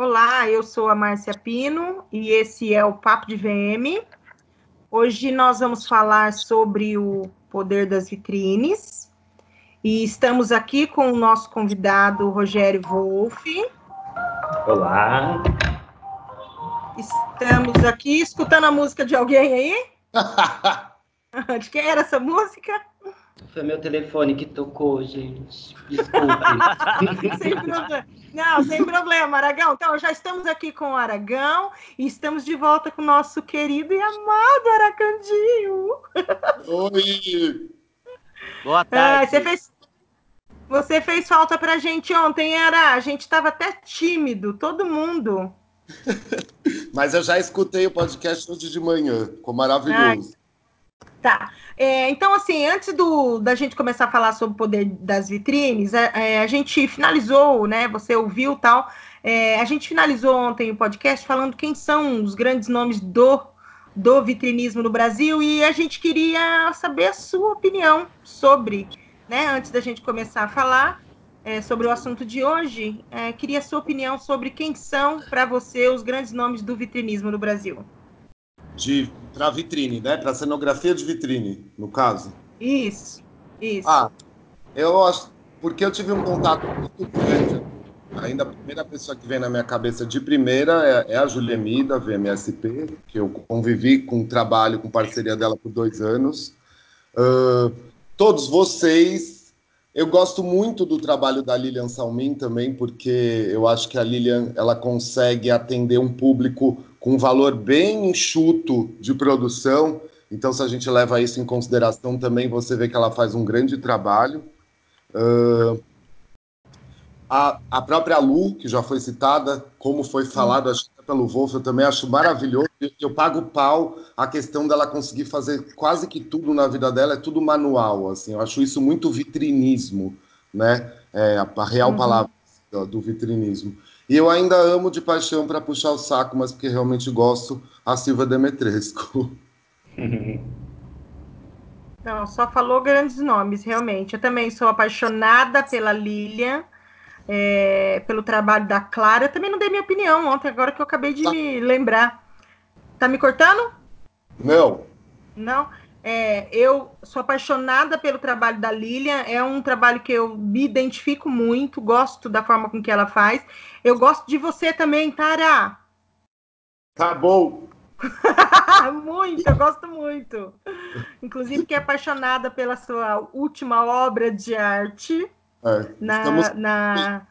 Olá, eu sou a Márcia Pino e esse é o Papo de VM. Hoje nós vamos falar sobre o poder das vitrines e estamos aqui com o nosso convidado Rogério Wolff. Olá. Estamos aqui escutando a música de alguém aí? de quem era essa música? Foi meu telefone que tocou, gente. Desculpe. sem problema. Não, sem problema, Aragão. Então, já estamos aqui com o Aragão e estamos de volta com o nosso querido e amado Aracandinho. Oi! Boa tarde. Ah, você, fez, você fez falta pra gente ontem, Ara. A gente estava até tímido, todo mundo. Mas eu já escutei o podcast hoje de manhã, ficou maravilhoso. Tá. É, então, assim, antes do, da gente começar a falar sobre o poder das vitrines, a, é, é, a gente finalizou, né? Você ouviu tal. É, a gente finalizou ontem o podcast falando quem são os grandes nomes do, do vitrinismo no Brasil e a gente queria saber a sua opinião sobre, né? Antes da gente começar a falar é, sobre o assunto de hoje, é, queria a sua opinião sobre quem são, para você, os grandes nomes do vitrinismo no Brasil de para vitrine, né? Para cenografia de vitrine, no caso. Isso, isso. Ah, eu acho porque eu tive um contato muito grande. Ainda a primeira pessoa que vem na minha cabeça de primeira é, é a Juliemi da VMSP, que eu convivi com o trabalho, com parceria dela por dois anos. Uh, todos vocês, eu gosto muito do trabalho da Lilian Salmin também, porque eu acho que a Lilian ela consegue atender um público com um valor bem enxuto de produção. Então, se a gente leva isso em consideração, também você vê que ela faz um grande trabalho. Uh, a, a própria Lu, que já foi citada, como foi falado acho, pelo Wolf, eu também acho maravilhoso. Eu pago pau a questão dela conseguir fazer quase que tudo na vida dela, é tudo manual. Assim, eu acho isso muito vitrinismo, né? É, a, a real uhum. palavra do, do vitrinismo. E eu ainda amo de paixão para puxar o saco, mas porque realmente gosto, a Silva Demetresco. Não, só falou grandes nomes, realmente. Eu também sou apaixonada pela Lilian, é, pelo trabalho da Clara. Eu também não dei minha opinião ontem, agora que eu acabei de tá. me lembrar. Tá me cortando? Não. Não? É, eu sou apaixonada pelo trabalho da Lilian, é um trabalho que eu me identifico muito, gosto da forma com que ela faz. Eu gosto de você também, Tara. Tá bom. muito, eu gosto muito. Inclusive, que é apaixonada pela sua última obra de arte. É, na, estamos... na...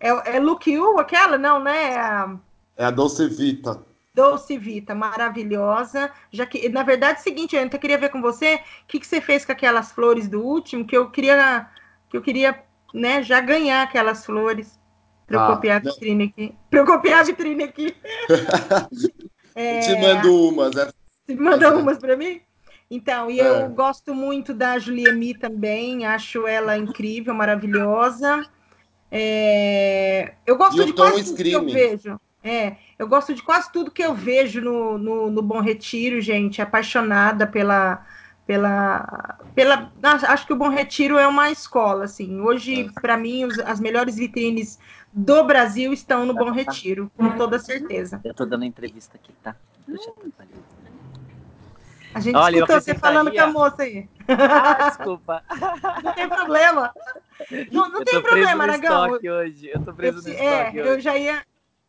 É, é Look You, aquela? Não, né? É a, é a Dolce Vita. Dolce Vita, maravilhosa. Já que, na verdade, é o seguinte, eu queria ver com você o que, que você fez com aquelas flores do último, que eu queria, que eu queria, né, já ganhar aquelas flores para eu ah, copiar a vitrine aqui. Para eu copiar a vitrine aqui. é, te mando umas, né? Você manda umas para mim? Então, e é. eu gosto muito da Juliemi também, acho ela incrível, maravilhosa. É, eu gosto e de quase tudo que eu vejo. É, eu gosto de quase tudo que eu vejo no, no, no Bom Retiro, gente. Apaixonada pela, pela, pela. Acho que o Bom Retiro é uma escola, assim. Hoje, é. para mim, os, as melhores vitrines do Brasil estão no Bom Retiro, com toda certeza. Eu estou dando entrevista aqui, tá? Eu a gente Olha, escutou você falando com a moça aí. Ah, desculpa. Não tem problema. Não, não tem problema, Aragão. hoje. Eu tô preso eu, no é, hoje. Eu já ia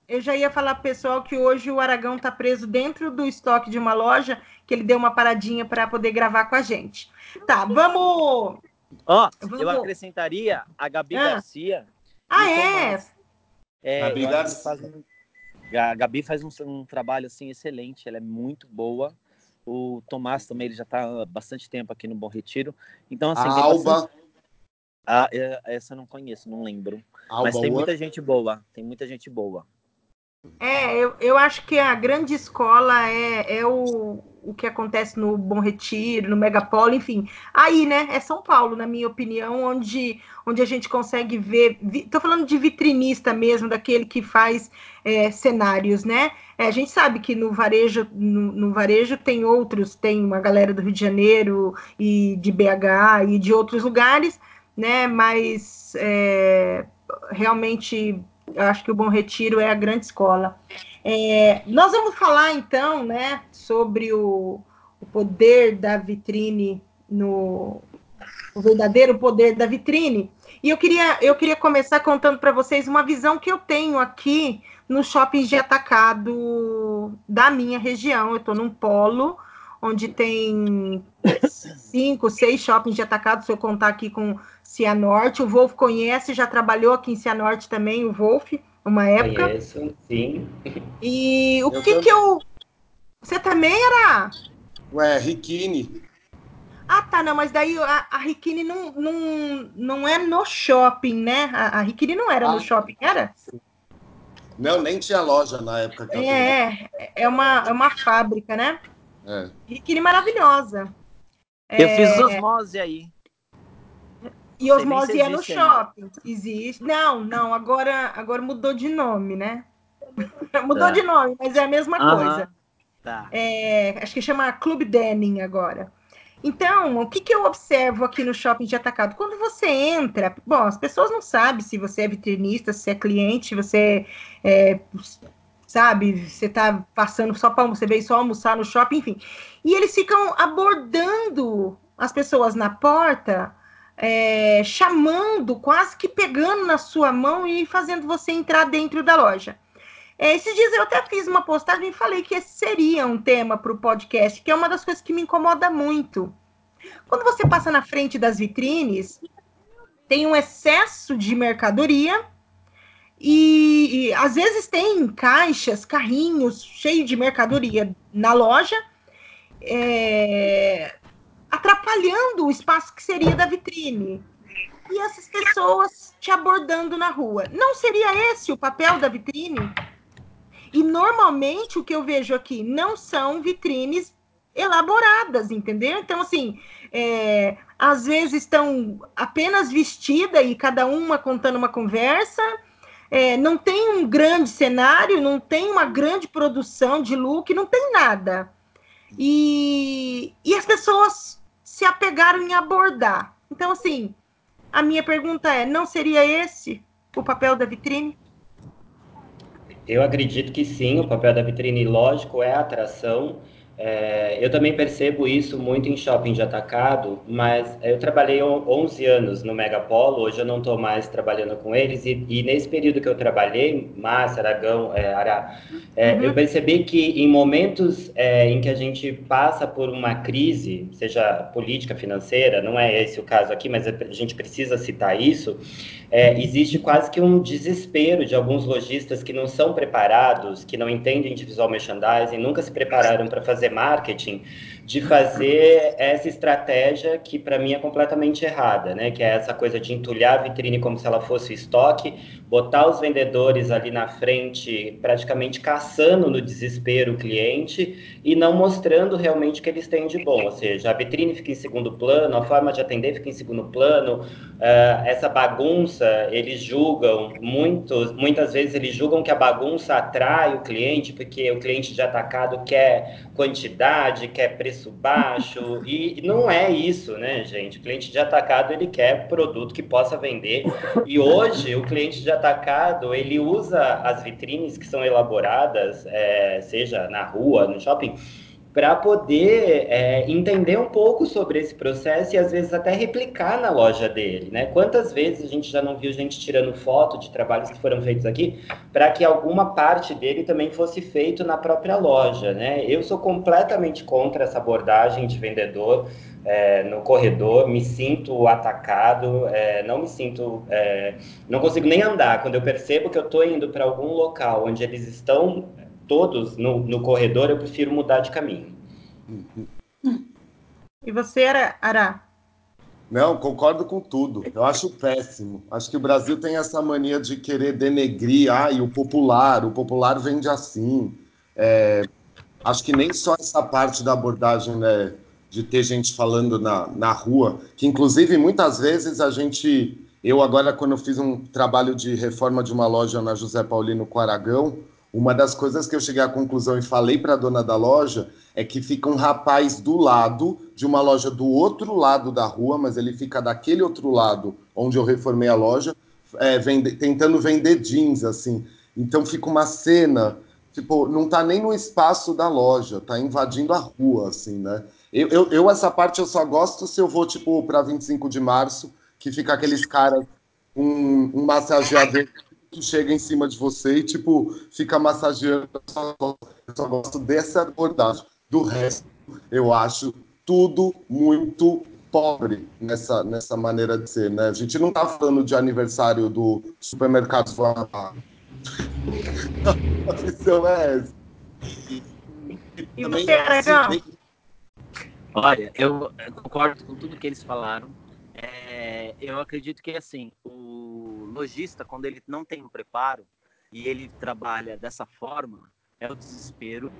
eu já ia falar pro pessoal que hoje o Aragão está preso dentro do estoque de uma loja, que ele deu uma paradinha para poder gravar com a gente. Tá, vamos. Ó, oh, eu acrescentaria a Gabi ah. Garcia. Ah, é? é? Gabi Garcia. Faz um... A Gabi faz um, um, trabalho assim excelente, ela é muito boa. O Tomás também ele já está há bastante tempo aqui no Bom Retiro. Então, assim. A Alba. Bastante... Ah, é, essa eu não conheço, não lembro. Alba Mas tem muita gente boa. Tem muita gente boa. É, eu, eu acho que a grande escola é, é o, o que acontece no Bom Retiro, no Megapolo, enfim. Aí, né, é São Paulo, na minha opinião, onde, onde a gente consegue ver. Estou falando de vitrinista mesmo, daquele que faz é, cenários, né? É, a gente sabe que no varejo, no, no, varejo tem outros, tem uma galera do Rio de Janeiro e de BH e de outros lugares, né? Mas é, realmente eu acho que o Bom Retiro é a grande escola. É, nós vamos falar então, né, sobre o, o poder da vitrine no o verdadeiro poder da vitrine. E eu queria, eu queria começar contando para vocês uma visão que eu tenho aqui no shopping de atacado da minha região. Eu estou num polo onde tem cinco, seis shoppings de atacado, se eu contar aqui com Cianorte. O Wolf conhece, já trabalhou aqui em Cianorte também, o Wolf, uma época. Conheço, sim. E o eu que que eu... Você também era? Ué, Riquini. Ah, tá, não, mas daí a, a Riquini não, não, não é no shopping, né? A, a Riquini não era ah, no shopping, era? Não, nem tinha loja na época. Que é, é uma, é uma fábrica, né? É. Riquini maravilhosa. Eu é... fiz osmose aí. E osmose é no shopping. Ainda. Existe. Não, não, agora, agora mudou de nome, né? mudou tá. de nome, mas é a mesma uh -huh. coisa. Tá. É, acho que chama Clube Denning agora. Então, o que, que eu observo aqui no shopping de atacado? Quando você entra, bom, as pessoas não sabem se você é vitrinista, se é cliente, você é, sabe, você está passando só para você veio só almoçar no shopping, enfim. E eles ficam abordando as pessoas na porta, é, chamando, quase que pegando na sua mão e fazendo você entrar dentro da loja. É, esses dias eu até fiz uma postagem e falei que esse seria um tema para o podcast, que é uma das coisas que me incomoda muito. Quando você passa na frente das vitrines, tem um excesso de mercadoria e, e às vezes tem caixas, carrinhos cheios de mercadoria na loja, é, atrapalhando o espaço que seria da vitrine. E essas pessoas te abordando na rua. Não seria esse o papel da vitrine? E normalmente o que eu vejo aqui não são vitrines elaboradas, entendeu? Então, assim, é, às vezes estão apenas vestidas e cada uma contando uma conversa. É, não tem um grande cenário, não tem uma grande produção de look, não tem nada. E, e as pessoas se apegaram em abordar. Então, assim, a minha pergunta é: não seria esse o papel da vitrine? Eu acredito que sim, o papel da vitrine, lógico, é a atração. É, eu também percebo isso muito em shopping de atacado, mas eu trabalhei 11 anos no Megapolo, hoje eu não estou mais trabalhando com eles, e, e, nesse período que eu trabalhei, Márcia, Aragão, é, Ará, é, uhum. eu percebi que em momentos é, em que a gente passa por uma crise, seja política, financeira, não é esse o caso aqui, mas a gente precisa citar isso, é, existe quase que um desespero de alguns lojistas que não são preparados, que não entendem de visual merchandising, nunca se prepararam para fazer marketing, de fazer essa estratégia que para mim é completamente errada, né? Que é essa coisa de entulhar a vitrine como se ela fosse estoque, botar os vendedores ali na frente, praticamente caçando no desespero o cliente e não mostrando realmente o que eles têm de bom. Ou seja, a vitrine fica em segundo plano, a forma de atender fica em segundo plano, uh, essa bagunça, eles julgam, muitos, muitas vezes eles julgam que a bagunça atrai o cliente, porque o cliente de atacado quer quantidade, quer preço baixo, e não é isso, né, gente? O cliente de atacado, ele quer produto que possa vender, e hoje o cliente de atacado, ele usa as vitrines que são elaboradas, é, seja na rua, no shopping, para poder é, entender um pouco sobre esse processo e às vezes até replicar na loja dele, né? Quantas vezes a gente já não viu gente tirando foto de trabalhos que foram feitos aqui para que alguma parte dele também fosse feito na própria loja, né? Eu sou completamente contra essa abordagem de vendedor é, no corredor, me sinto atacado, é, não me sinto, é, não consigo nem andar. Quando eu percebo que eu estou indo para algum local onde eles estão todos no, no corredor, eu prefiro mudar de caminho. E você, Ara? Não, concordo com tudo. Eu acho péssimo. Acho que o Brasil tem essa mania de querer denegrir, ah, e o popular, o popular vende assim. É, acho que nem só essa parte da abordagem, né, de ter gente falando na, na rua, que inclusive muitas vezes a gente. Eu agora, quando eu fiz um trabalho de reforma de uma loja na José Paulino com Aragão, uma das coisas que eu cheguei à conclusão e falei para a dona da loja é que fica um rapaz do lado de uma loja do outro lado da rua, mas ele fica daquele outro lado onde eu reformei a loja, é, vende, tentando vender jeans, assim. Então fica uma cena, tipo, não tá nem no espaço da loja, tá invadindo a rua, assim, né? Eu, eu, eu essa parte eu só gosto se eu vou, tipo, para 25 de março, que fica aqueles caras, um, um massageador que chega em cima de você e, tipo, fica massageando. Eu só, eu só gosto dessa abordagem. Do resto, eu acho tudo muito pobre nessa, nessa maneira de ser, né? A gente não tá falando de aniversário do supermercado. A visão é essa. E você, Aragão? Olha, eu concordo com tudo que eles falaram. É, eu acredito que assim, o lojista, quando ele não tem um preparo e ele trabalha dessa forma, é o desespero.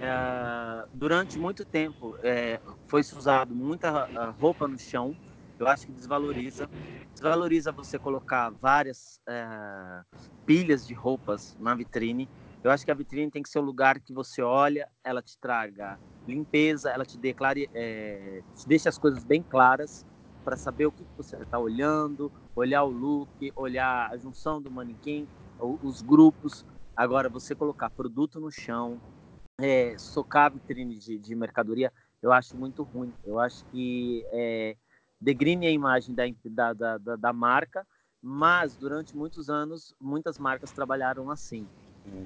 É, durante muito tempo é, foi usado muita roupa no chão. Eu acho que desvaloriza. Desvaloriza você colocar várias é, pilhas de roupas na vitrine. Eu acho que a vitrine tem que ser o lugar que você olha, ela te traga limpeza, ela te, declare, é, te deixa as coisas bem claras para saber o que você está olhando, olhar o look, olhar a junção do manequim, os grupos. Agora, você colocar produto no chão, é, socar a vitrine de, de, mercadoria, eu acho muito ruim. Eu acho que é, degrine a imagem da, da, da, da marca, mas durante muitos anos, muitas marcas trabalharam assim.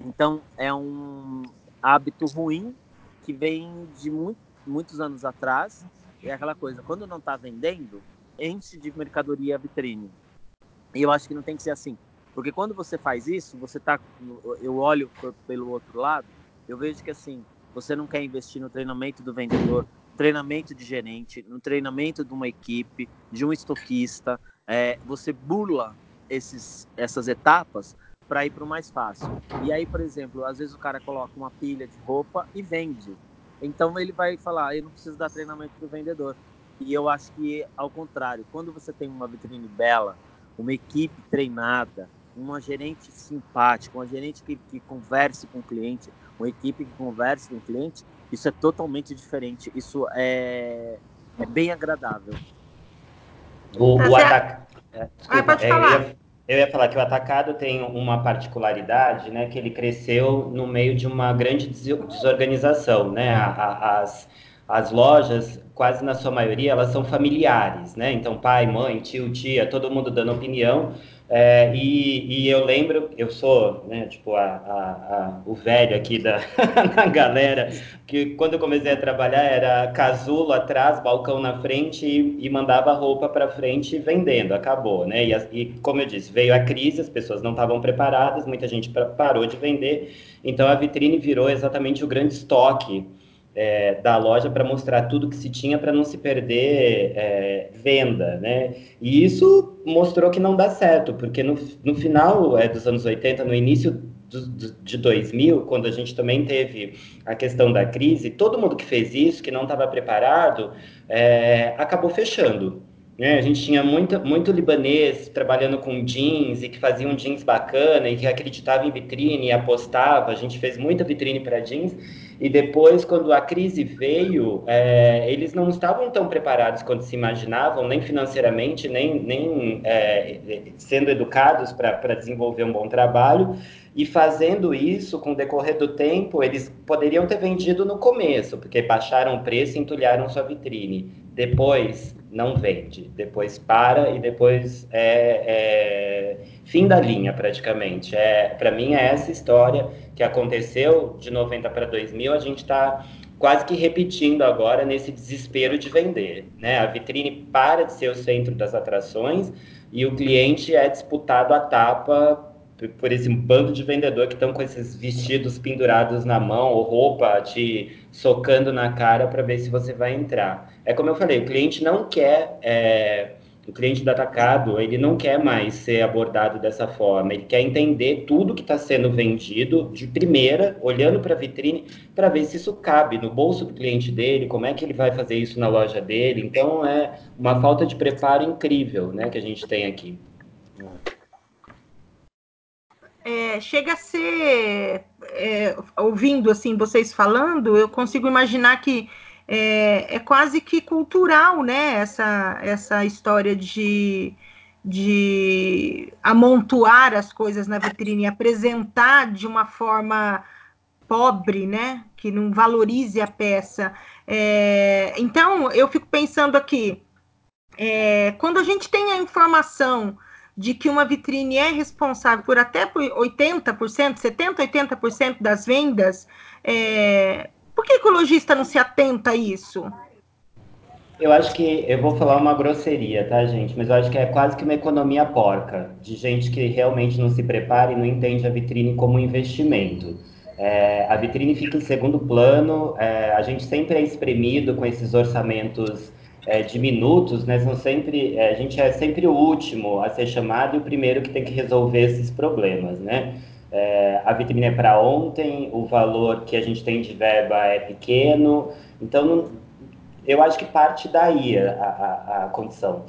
Então, é um hábito ruim que vem de muito, muitos anos atrás é aquela coisa, quando não está vendendo, enche de mercadoria a vitrine. E eu acho que não tem que ser assim. Porque quando você faz isso, você tá. Eu olho pelo outro lado, eu vejo que assim, você não quer investir no treinamento do vendedor, treinamento de gerente, no treinamento de uma equipe, de um estoquista. É, você burla esses, essas etapas para ir para o mais fácil. E aí, por exemplo, às vezes o cara coloca uma pilha de roupa e vende. Então ele vai falar, eu não preciso dar treinamento para o vendedor. E eu acho que ao contrário, quando você tem uma vitrine bela, uma equipe treinada, uma gerente simpática, uma gerente que, que converse com o cliente, uma equipe que converse com o cliente, isso é totalmente diferente. Isso é, é bem agradável. O, o ataque. É, desculpa, ah, pode falar. Eu ia, eu ia falar que o atacado tem uma particularidade, né, que ele cresceu no meio de uma grande desorganização, né, as, as lojas, quase na sua maioria, elas são familiares, né, então pai, mãe, tio, tia, todo mundo dando opinião, é, e, e, eu lembro, eu sou, né, tipo, a, a, a, o velho aqui da, galera, que quando eu comecei a trabalhar era casulo atrás, balcão na frente e, e mandava roupa para frente vendendo, acabou, né? E, e, como eu disse, veio a crise, as pessoas não estavam preparadas, muita gente parou de vender, então a vitrine virou exatamente o grande estoque é, da loja para mostrar tudo que se tinha para não se perder é, venda, né? E isso mostrou que não dá certo, porque no, no final é, dos anos 80, no início do, do, de 2000, quando a gente também teve a questão da crise, todo mundo que fez isso, que não estava preparado, é, acabou fechando. Né? A gente tinha muito, muito libanês trabalhando com jeans e que fazia um jeans bacana e que acreditava em vitrine e apostava. A gente fez muita vitrine para jeans e depois, quando a crise veio, é, eles não estavam tão preparados quanto se imaginavam, nem financeiramente, nem, nem é, sendo educados para desenvolver um bom trabalho. E fazendo isso, com o decorrer do tempo, eles poderiam ter vendido no começo, porque baixaram o preço e entulharam sua vitrine. Depois, não vende. Depois para e depois é, é fim da linha, praticamente. É, Para mim, é essa história que aconteceu de 90 para 2000, a gente está quase que repetindo agora nesse desespero de vender. Né? A vitrine para de ser o centro das atrações e o cliente é disputado a tapa por esse bando de vendedor que estão com esses vestidos pendurados na mão ou roupa te socando na cara para ver se você vai entrar. É como eu falei, o cliente não quer é, o cliente do atacado, ele não quer mais ser abordado dessa forma, ele quer entender tudo que está sendo vendido de primeira, olhando para a vitrine, para ver se isso cabe no bolso do cliente dele, como é que ele vai fazer isso na loja dele. Então, é uma falta de preparo incrível né, que a gente tem aqui. É, chega a ser, é, ouvindo assim vocês falando, eu consigo imaginar que é, é quase que cultural, né? Essa, essa história de, de amontoar as coisas na vitrine, apresentar de uma forma pobre, né? Que não valorize a peça. É, então, eu fico pensando aqui, é, quando a gente tem a informação de que uma vitrine é responsável por até por 80%, 70%, 80% das vendas, é, por que, lojista não se atenta a isso? Eu acho que eu vou falar uma grosseria, tá, gente? Mas eu acho que é quase que uma economia porca, de gente que realmente não se prepara e não entende a vitrine como investimento. É, a vitrine fica em segundo plano, é, a gente sempre é espremido com esses orçamentos é, diminutos, né? São sempre, é, a gente é sempre o último a ser chamado e o primeiro que tem que resolver esses problemas, né? É, a vitrine é para ontem, o valor que a gente tem de verba é pequeno, então não, eu acho que parte daí a, a, a condição.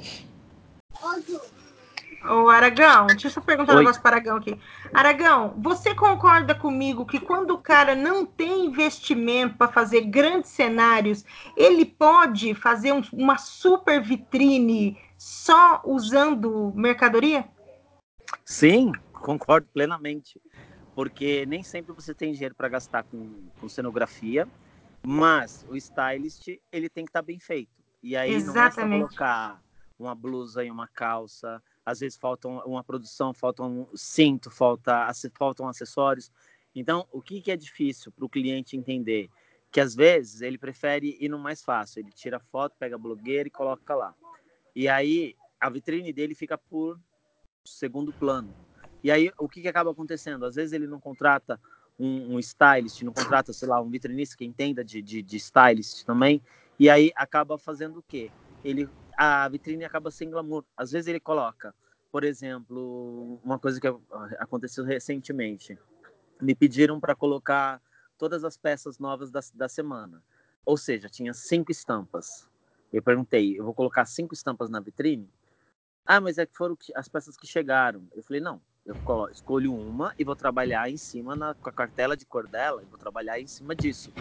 Ô, Aragão, deixa eu perguntar Oi. um negócio para Aragão aqui. Aragão, você concorda comigo que quando o cara não tem investimento para fazer grandes cenários, ele pode fazer um, uma super vitrine só usando mercadoria? Sim, concordo plenamente. Porque nem sempre você tem dinheiro para gastar com, com cenografia mas o stylist, ele tem que estar tá bem feito. E aí Exatamente. não é só colocar uma blusa e uma calça, às vezes falta uma produção, falta um cinto, falta, faltam acessórios. Então, o que, que é difícil para o cliente entender? Que às vezes ele prefere ir no mais fácil, ele tira foto, pega a blogueira e coloca lá. E aí a vitrine dele fica por segundo plano. E aí o que, que acaba acontecendo? Às vezes ele não contrata um, um stylist, não contrata, sei lá, um vitrinista que entenda de, de, de stylist também, e aí acaba fazendo o quê? Ele, a vitrine acaba sem glamour. Às vezes ele coloca, por exemplo, uma coisa que aconteceu recentemente, me pediram para colocar todas as peças novas da, da semana. Ou seja, tinha cinco estampas. Eu perguntei, eu vou colocar cinco estampas na vitrine? Ah, mas é que foram as peças que chegaram. Eu falei, não, eu escolho uma e vou trabalhar em cima na, com a cartela de cor dela e vou trabalhar em cima disso.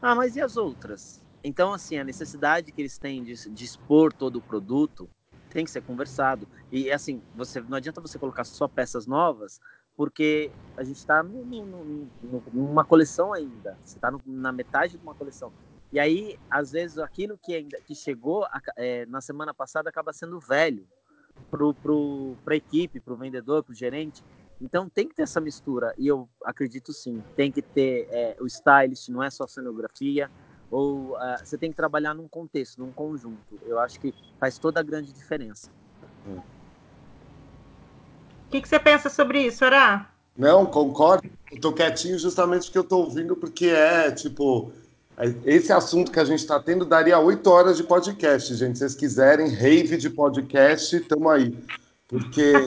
Ah, mas e as outras? Então, assim, a necessidade que eles têm de, de expor todo o produto tem que ser conversado. E, assim, você não adianta você colocar só peças novas, porque a gente está numa coleção ainda. Você está na metade de uma coleção. E aí, às vezes, aquilo que ainda que chegou é, na semana passada acaba sendo velho para a equipe, para o vendedor, para o gerente. Então tem que ter essa mistura e eu acredito sim, tem que ter é, o stylist, não é só cenografia, ou uh, você tem que trabalhar num contexto, num conjunto. Eu acho que faz toda a grande diferença. O que, que, você pensa sobre isso, Ará? Não, concordo. Estou quietinho justamente porque eu estou ouvindo, porque é tipo esse assunto que a gente está tendo daria oito horas de podcast, gente. Se vocês quiserem, rave de podcast, estamos aí. Porque.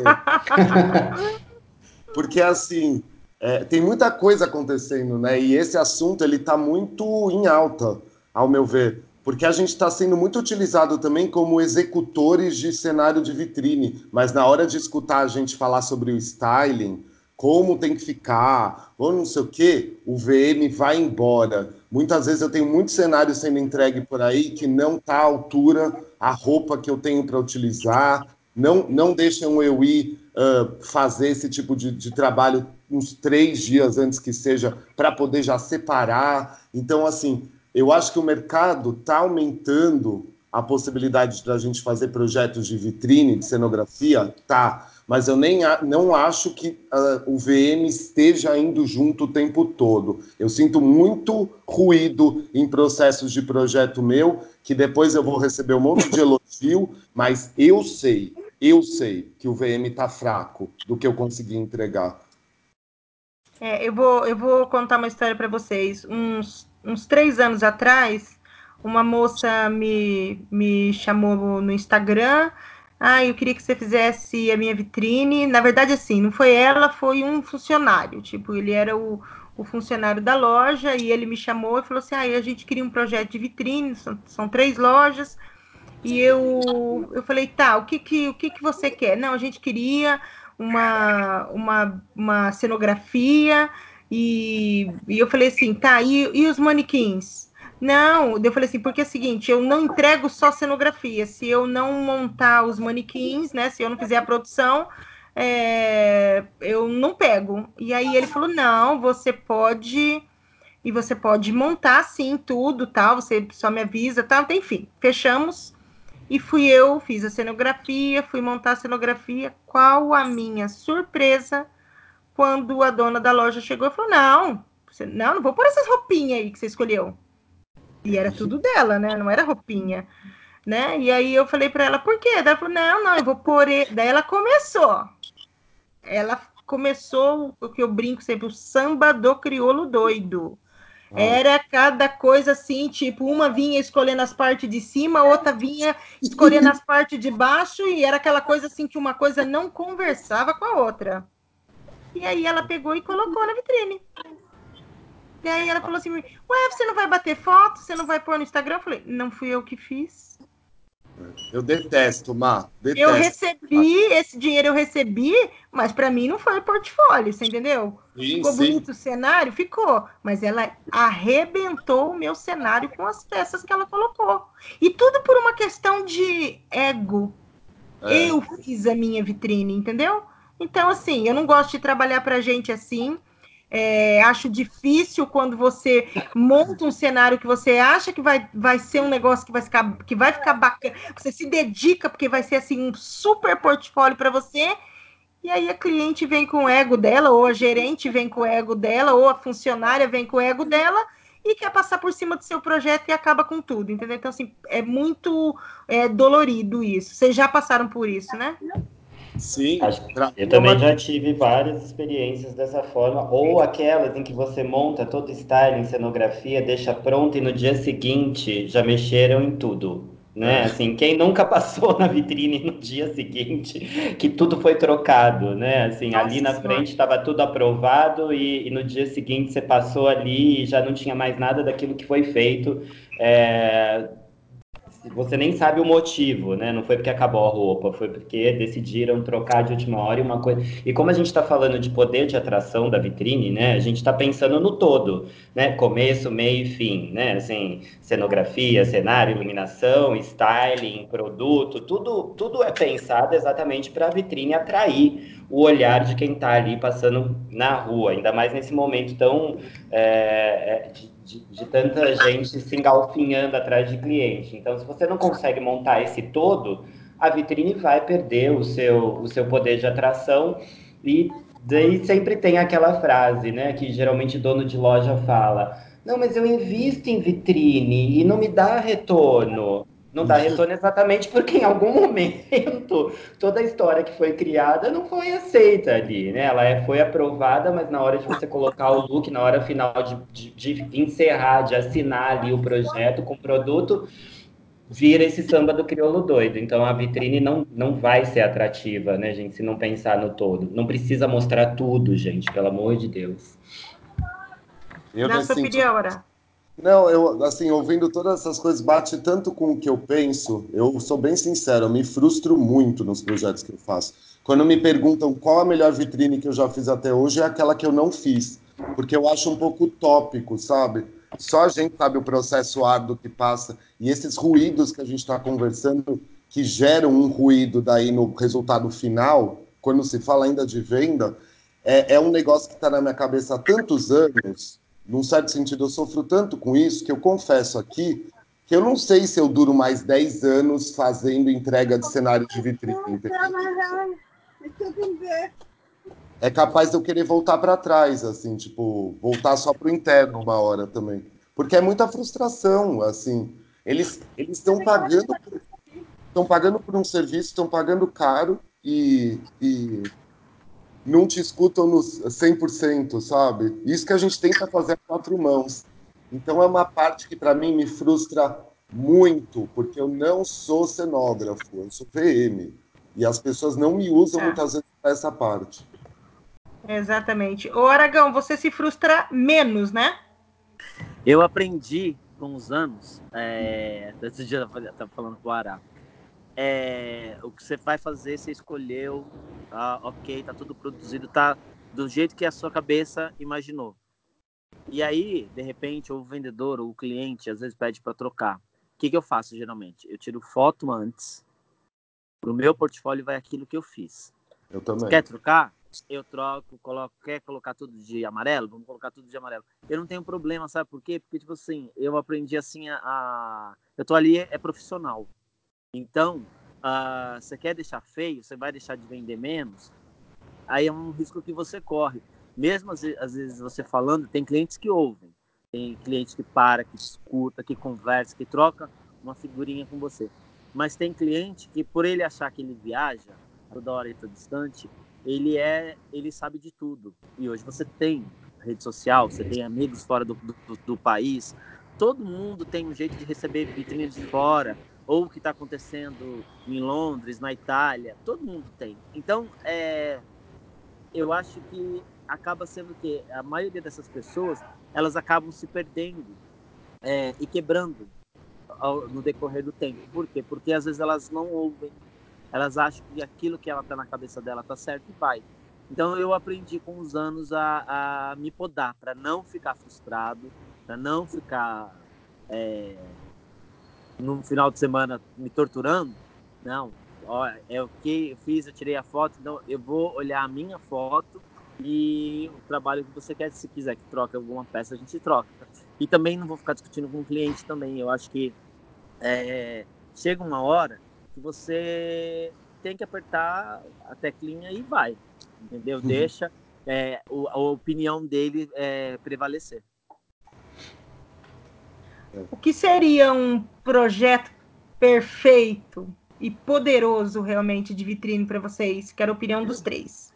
Porque, assim, é, tem muita coisa acontecendo, né? E esse assunto, ele está muito em alta, ao meu ver. Porque a gente está sendo muito utilizado também como executores de cenário de vitrine. Mas na hora de escutar a gente falar sobre o styling, como tem que ficar, ou não sei o quê, o VM vai embora. Muitas vezes eu tenho muitos cenários sendo entregue por aí que não está à altura a roupa que eu tenho para utilizar, não, não deixam eu ir uh, fazer esse tipo de, de trabalho uns três dias antes que seja, para poder já separar. Então, assim, eu acho que o mercado está aumentando a possibilidade da gente fazer projetos de vitrine, de cenografia, tá mas eu nem não acho que uh, o VM esteja indo junto o tempo todo. Eu sinto muito ruído em processos de projeto meu, que depois eu vou receber um monte de elogio, mas eu sei, eu sei que o VM está fraco do que eu consegui entregar. É, eu, vou, eu vou contar uma história para vocês. Uns, uns três anos atrás, uma moça me, me chamou no Instagram ah, eu queria que você fizesse a minha vitrine. Na verdade, assim, não foi ela, foi um funcionário. Tipo, ele era o, o funcionário da loja e ele me chamou e falou assim: ah, a gente queria um projeto de vitrine, são, são três lojas. E eu, eu falei, tá, o que que, o que que você quer? Não, a gente queria uma, uma, uma cenografia e, e eu falei assim, tá, e, e os manequins? Não, eu falei assim, porque é o seguinte, eu não entrego só cenografia. Se eu não montar os manequins, né? Se eu não fizer a produção, é, eu não pego. E aí ele falou: não, você pode. E você pode montar sim tudo, tal. Você só me avisa, tal. Enfim, fechamos. E fui eu, fiz a cenografia, fui montar a cenografia. Qual a minha surpresa quando a dona da loja chegou e falou: não, você, não, não vou pôr essas roupinhas aí que você escolheu. E era tudo dela, né? Não era roupinha, né? E aí eu falei para ela, por quê? Daí ela falou, não, não, eu vou pôr. Daí ela começou. Ela começou o que eu brinco sempre, o samba do crioulo doido. Era cada coisa assim, tipo, uma vinha escolhendo as partes de cima, outra vinha escolhendo as partes de baixo, e era aquela coisa assim que uma coisa não conversava com a outra. E aí ela pegou e colocou na vitrine. E aí ela falou assim: Ué, você não vai bater foto? Você não vai pôr no Instagram? Eu falei: Não fui eu que fiz. Eu detesto, Má. Detesto. Eu recebi, esse dinheiro eu recebi, mas para mim não foi portfólio, você entendeu? Sim, ficou sim. bonito o cenário? Ficou. Mas ela arrebentou o meu cenário com as peças que ela colocou. E tudo por uma questão de ego. É. Eu fiz a minha vitrine, entendeu? Então, assim, eu não gosto de trabalhar para gente assim. É, acho difícil quando você monta um cenário que você acha que vai, vai ser um negócio que vai ficar, que vai ficar bacana. Você se dedica porque vai ser assim um super portfólio para você. E aí a cliente vem com o ego dela, ou a gerente vem com o ego dela, ou a funcionária vem com o ego dela e quer passar por cima do seu projeto e acaba com tudo, entendeu? Então, assim, é muito é, dolorido isso. Vocês já passaram por isso, né? Sim. Eu também já tive várias experiências dessa forma, ou aquelas em que você monta todo o styling, cenografia, deixa pronto e no dia seguinte já mexeram em tudo. Né? É. Assim, quem nunca passou na vitrine no dia seguinte que tudo foi trocado, né? Assim, Nossa, ali na frente estava tudo aprovado e, e, no dia seguinte você passou ali e já não tinha mais nada daquilo que foi feito. É, você nem sabe o motivo, né? Não foi porque acabou a roupa, foi porque decidiram trocar de última hora e uma coisa. E como a gente está falando de poder de atração da vitrine, né? A gente está pensando no todo, né? Começo, meio e fim, né? Assim, cenografia, cenário, iluminação, styling, produto, tudo, tudo é pensado exatamente para a vitrine atrair o olhar de quem está ali passando na rua, ainda mais nesse momento tão é, de, de, de, tanta gente se engalfinhando atrás de cliente. Então, se você não consegue montar esse todo, a vitrine vai perder o seu, o seu poder de atração e daí sempre tem aquela frase, né, que geralmente dono de loja fala: "Não, mas eu invisto em vitrine e não me dá retorno". Não dá retorno exatamente porque em algum momento toda a história que foi criada não foi aceita ali, né? Ela é, foi aprovada, mas na hora de você colocar o look, na hora final de, de, de encerrar, de assinar ali o projeto com o produto, vira esse samba do crioulo doido. Então a vitrine não, não vai ser atrativa, né, gente, se não pensar no todo. Não precisa mostrar tudo, gente, pelo amor de Deus. Eu Na sua opinião, não, eu, assim, ouvindo todas essas coisas, bate tanto com o que eu penso. Eu sou bem sincero, eu me frustro muito nos projetos que eu faço. Quando me perguntam qual a melhor vitrine que eu já fiz até hoje, é aquela que eu não fiz. Porque eu acho um pouco utópico, sabe? Só a gente sabe o processo árduo que passa. E esses ruídos que a gente está conversando, que geram um ruído daí no resultado final, quando se fala ainda de venda, é, é um negócio que está na minha cabeça há tantos anos num certo sentido, eu sofro tanto com isso que eu confesso aqui que eu não sei se eu duro mais 10 anos fazendo entrega de cenário de vitrine. É capaz de eu querer voltar para trás, assim, tipo, voltar só para o interno uma hora também. Porque é muita frustração, assim. Eles estão pagando estão pagando por um serviço, estão pagando caro e, e não te escutam nos 100%, sabe? Isso que a gente tenta fazer a quatro mãos. Então é uma parte que para mim me frustra muito, porque eu não sou cenógrafo, eu sou VM. E as pessoas não me usam é. muitas vezes para essa parte. Exatamente. Ô Aragão, você se frustra menos, né? Eu aprendi com os anos, é, esse dia eu estava falando com o Ará, é, o que você vai fazer, você escolheu, tá, ok, tá tudo produzido, tá do jeito que a sua cabeça imaginou. E aí, de repente, o vendedor ou o cliente às vezes pede para trocar. O que, que eu faço geralmente? Eu tiro foto antes. Pro meu portfólio vai aquilo que eu fiz. Eu também. Quer trocar? Eu troco, coloco, quer colocar tudo de amarelo? Vamos colocar tudo de amarelo. Eu não tenho problema, sabe por quê? Porque, tipo assim, eu aprendi assim a. a... Eu tô ali, é profissional. Então, uh, você quer deixar feio, você vai deixar de vender menos, aí é um risco que você corre. Mesmo às vezes você falando, tem clientes que ouvem, tem cliente que para, que escuta, que conversa, que troca uma figurinha com você. Mas tem cliente que, por ele achar que ele viaja, toda hora e toda distante, ele é, ele sabe de tudo. E hoje você tem rede social, você tem amigos fora do, do, do país, todo mundo tem um jeito de receber vitrines de fora, ou o que está acontecendo em Londres, na Itália, todo mundo tem. Então, é, eu acho que acaba sendo que a maioria dessas pessoas elas acabam se perdendo é, e quebrando ao, no decorrer do tempo. Por quê? Porque às vezes elas não ouvem, elas acham que aquilo que ela está na cabeça dela está certo e vai. Então eu aprendi com os anos a, a me podar para não ficar frustrado, para não ficar é, no final de semana me torturando. Não, ó, é o que eu fiz, eu tirei a foto, então eu vou olhar a minha foto e o trabalho que você quer, se quiser que troque alguma peça, a gente troca. E também não vou ficar discutindo com o cliente também. Eu acho que é, chega uma hora que você tem que apertar a teclinha e vai, entendeu? Uhum. Deixa é, a opinião dele é, prevalecer. O que seria um projeto perfeito e poderoso realmente de vitrine para vocês? Quero a opinião dos três.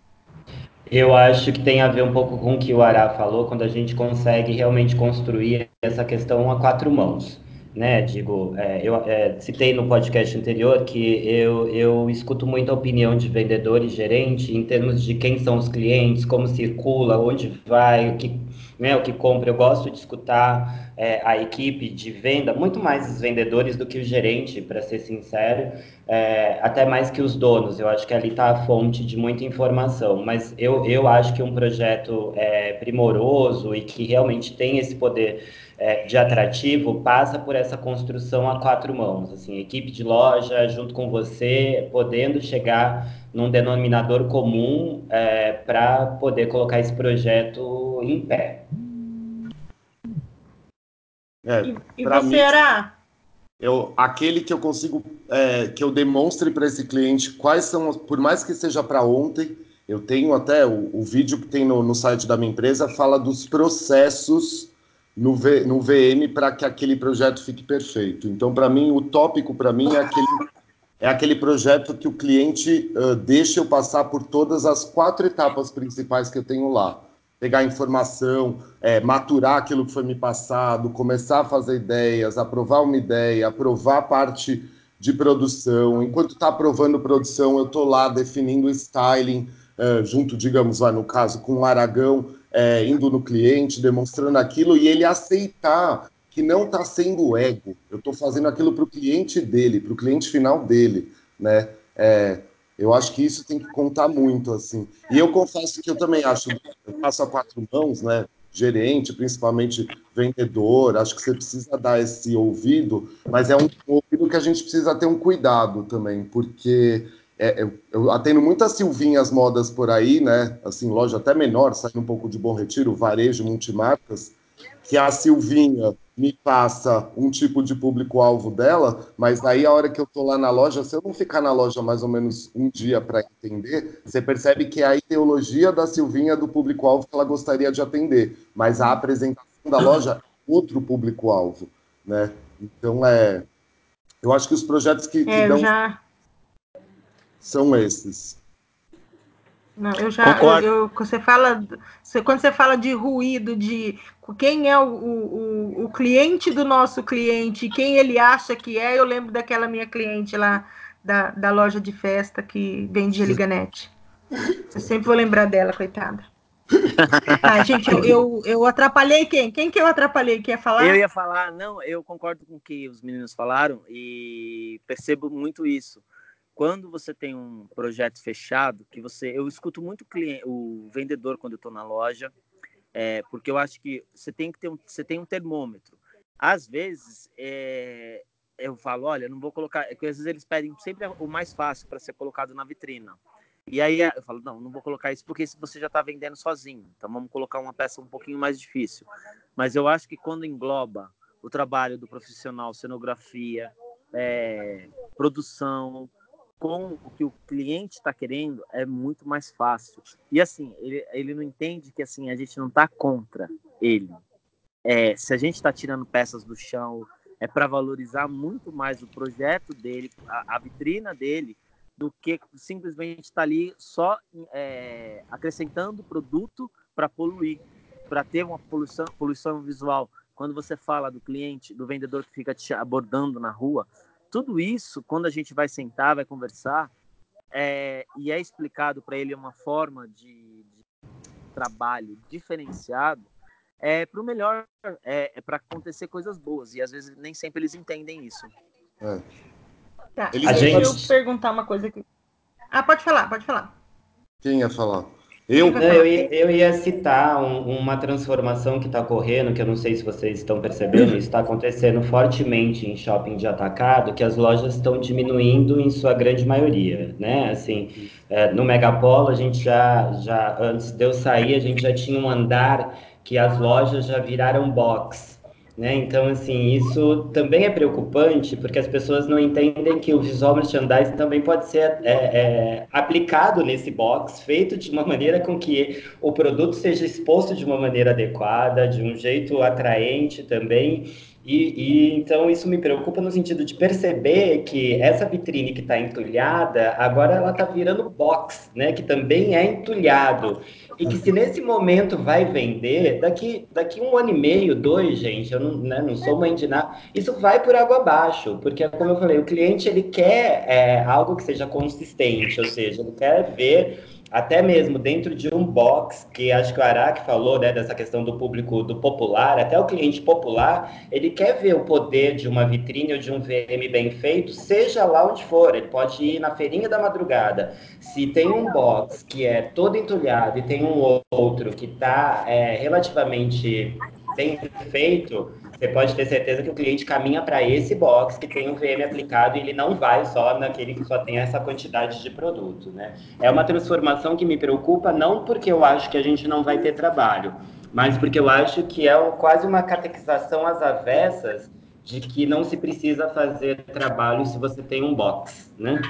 Eu acho que tem a ver um pouco com o que o Ará falou, quando a gente consegue realmente construir essa questão a quatro mãos. Né, digo, é, eu é, citei no podcast anterior que eu, eu escuto muito a opinião de vendedor e gerente em termos de quem são os clientes, como circula, onde vai, o que, o que compra. Eu gosto de escutar é, a equipe de venda, muito mais os vendedores do que o gerente, para ser sincero, é, até mais que os donos. Eu acho que ali está a fonte de muita informação. Mas eu, eu acho que um projeto é, primoroso e que realmente tem esse poder é, de atrativo passa por essa construção a quatro mãos. Assim, equipe de loja junto com você, podendo chegar num denominador comum é, para poder colocar esse projeto em pé. É, e, e você mim, era? Eu, aquele que eu consigo, é, que eu demonstre para esse cliente quais são, por mais que seja para ontem, eu tenho até o, o vídeo que tem no, no, site da minha empresa, fala dos processos no, v, no VM para que aquele projeto fique perfeito. Então, para mim, o tópico para mim é aquele, é aquele projeto que o cliente uh, deixa eu passar por todas as quatro etapas principais que eu tenho lá pegar informação, é, maturar aquilo que foi me passado, começar a fazer ideias, aprovar uma ideia, aprovar parte de produção. Enquanto está aprovando produção, eu estou lá definindo o styling, é, junto, digamos, lá no caso, com o Aragão, é, indo no cliente, demonstrando aquilo, e ele aceitar que não está sendo ego. Eu estou fazendo aquilo para o cliente dele, para o cliente final dele, né? É, eu acho que isso tem que contar muito, assim. E eu confesso que eu também acho, eu passo a quatro mãos, né? Gerente, principalmente vendedor, acho que você precisa dar esse ouvido, mas é um ouvido que a gente precisa ter um cuidado também, porque é, eu, eu atendo muitas Silvinhas modas por aí, né? Assim, loja até menor, saindo um pouco de Bom Retiro, varejo, multimarcas, que a Silvinha me passa um tipo de público-alvo dela, mas aí a hora que eu estou lá na loja, se eu não ficar na loja mais ou menos um dia para entender, você percebe que é a ideologia da Silvinha do público-alvo que ela gostaria de atender, mas a apresentação da loja é outro público-alvo, né? Então é, eu acho que os projetos que, que é, dão já... são esses. Não, eu já, eu, eu, você fala, você, quando você fala de ruído, de quem é o, o, o cliente do nosso cliente, quem ele acha que é, eu lembro daquela minha cliente lá da, da loja de festa que vende Liganete. Eu sempre vou lembrar dela, coitada. Ah, gente, eu, eu, eu, atrapalhei quem? Quem que eu atrapalhei que ia falar? Eu ia falar, não, eu concordo com o que os meninos falaram e percebo muito isso quando você tem um projeto fechado, que você, eu escuto muito cliente, o vendedor quando eu estou na loja, É, porque eu acho que você tem que ter um, você tem um termômetro. Às vezes, é, eu falo, olha, não vou colocar. É às vezes eles pedem sempre o mais fácil para ser colocado na vitrina. E aí eu falo, não, não vou colocar isso porque você já está vendendo sozinho. Então vamos colocar uma peça um pouquinho mais difícil. Mas eu acho que quando engloba o trabalho do profissional, cenografia, é, produção, com o que o cliente está querendo, é muito mais fácil. E assim, ele, ele não entende que assim a gente não está contra ele. É, se a gente está tirando peças do chão, é para valorizar muito mais o projeto dele, a, a vitrina dele, do que simplesmente estar tá ali só é, acrescentando produto para poluir, para ter uma poluição, poluição visual. Quando você fala do cliente, do vendedor que fica te abordando na rua, tudo isso, quando a gente vai sentar, vai conversar, é, e é explicado para ele uma forma de, de trabalho diferenciado, é para o melhor, é, é para acontecer coisas boas. E às vezes nem sempre eles entendem isso. É. Tá, Eles... gente... eu perguntar uma coisa aqui. Ah, pode falar, pode falar. Quem ia falar? Eu? Não, eu, ia, eu ia citar um, uma transformação que está ocorrendo, que eu não sei se vocês estão percebendo, está acontecendo fortemente em shopping de atacado, que as lojas estão diminuindo em sua grande maioria, né? Assim, é, no Megapolo, a gente já, já, antes de eu sair, a gente já tinha um andar que as lojas já viraram box. Né? Então, assim, isso também é preocupante, porque as pessoas não entendem que o visual merchandising também pode ser é, é, aplicado nesse box, feito de uma maneira com que o produto seja exposto de uma maneira adequada, de um jeito atraente também, e, e, então isso me preocupa no sentido de perceber que essa vitrine que está entulhada, agora ela está virando box, né? Que também é entulhado. E que se nesse momento vai vender, daqui, daqui um ano e meio, dois, gente, eu não, né, não sou mãe de nada, isso vai por água abaixo, porque como eu falei, o cliente ele quer é, algo que seja consistente, ou seja, ele quer ver até mesmo dentro de um box, que acho que o Araque falou, né, dessa questão do público, do popular, até o cliente popular, ele quer ver o poder de uma vitrine ou de um VM bem feito, seja lá onde for, ele pode ir na feirinha da madrugada. Se tem um box que é todo entulhado e tem um outro que está é, relativamente bem feito, você pode ter certeza que o cliente caminha para esse box que tem um VM aplicado e ele não vai só naquele que só tem essa quantidade de produto, né? É uma transformação que me preocupa não porque eu acho que a gente não vai ter trabalho, mas porque eu acho que é quase uma catequização às avessas de que não se precisa fazer trabalho se você tem um box, né?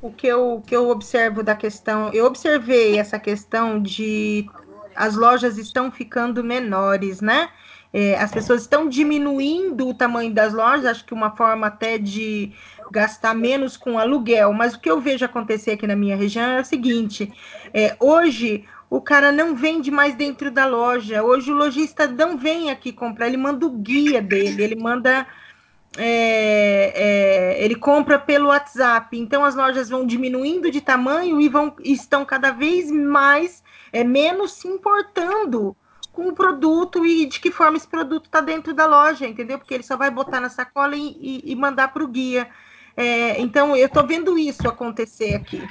O que eu, que eu observo da questão, eu observei essa questão de as lojas estão ficando menores, né? É, as pessoas estão diminuindo o tamanho das lojas, acho que uma forma até de gastar menos com aluguel, mas o que eu vejo acontecer aqui na minha região é o seguinte: é, hoje o cara não vende mais dentro da loja, hoje o lojista não vem aqui comprar, ele manda o guia dele, ele manda. É, é, ele compra pelo WhatsApp, então as lojas vão diminuindo de tamanho e vão estão cada vez mais é menos se importando com o produto e de que forma esse produto está dentro da loja, entendeu? Porque ele só vai botar na sacola e, e, e mandar para o guia. É, então, eu estou vendo isso acontecer aqui.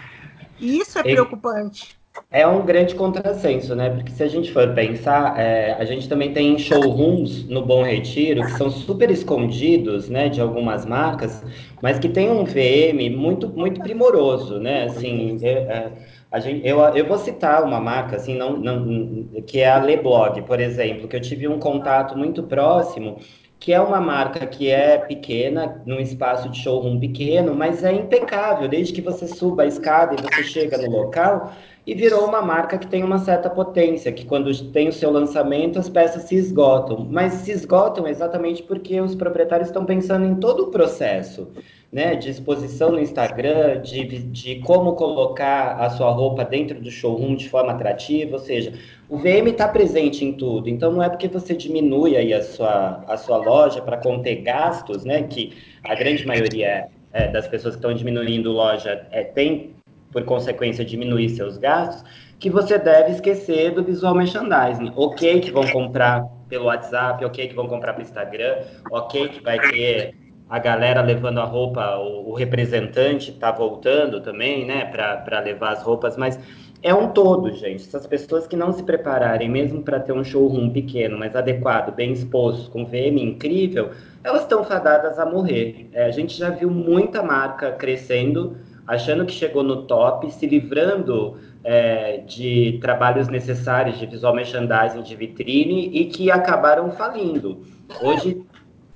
E isso é preocupante. É um grande contrassenso, né? Porque se a gente for pensar, é, a gente também tem showrooms no Bom Retiro que são super escondidos, né, de algumas marcas, mas que tem um VM muito, muito primoroso, né? Assim, é, é, a gente, eu, eu vou citar uma marca, assim, não, não, que é a Leblog, por exemplo, que eu tive um contato muito próximo, que é uma marca que é pequena, num espaço de showroom pequeno, mas é impecável, desde que você suba a escada e você chega no local, e virou uma marca que tem uma certa potência, que quando tem o seu lançamento as peças se esgotam, mas se esgotam exatamente porque os proprietários estão pensando em todo o processo né, de exposição no Instagram, de, de como colocar a sua roupa dentro do showroom de forma atrativa, ou seja, o VM está presente em tudo, então não é porque você diminui aí a sua, a sua loja para conter gastos, né, que a grande maioria é, das pessoas que estão diminuindo loja é, tem, por consequência, diminuir seus gastos, que você deve esquecer do visual merchandising. Ok que vão comprar pelo WhatsApp, ok que vão comprar pelo Instagram, ok que vai ter a galera levando a roupa, o, o representante está voltando também, né, para levar as roupas, mas é um todo, gente. Essas pessoas que não se prepararem, mesmo para ter um showroom pequeno, mas adequado, bem exposto, com VM incrível, elas estão fadadas a morrer. É, a gente já viu muita marca crescendo, achando que chegou no top, se livrando é, de trabalhos necessários de visual merchandising de vitrine e que acabaram falindo. Hoje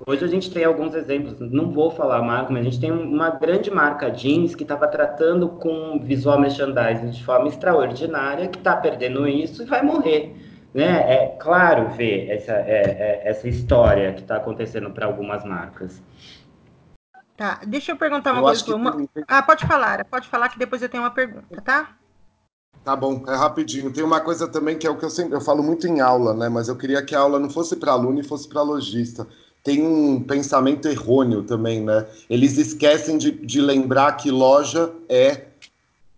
Hoje a gente tem alguns exemplos, não vou falar marca, mas a gente tem uma grande marca jeans que estava tratando com visual merchandising de forma extraordinária, que está perdendo isso e vai morrer. Né? É claro ver essa, é, é, essa história que está acontecendo para algumas marcas. Tá, deixa eu perguntar uma eu coisa. Uma... Tem... Ah, pode falar, pode falar que depois eu tenho uma pergunta, tá? Tá bom, é rapidinho. Tem uma coisa também que é o que eu sempre eu falo muito em aula, né? Mas eu queria que a aula não fosse para aluno e fosse para lojista tem um pensamento errôneo também, né? Eles esquecem de, de lembrar que loja é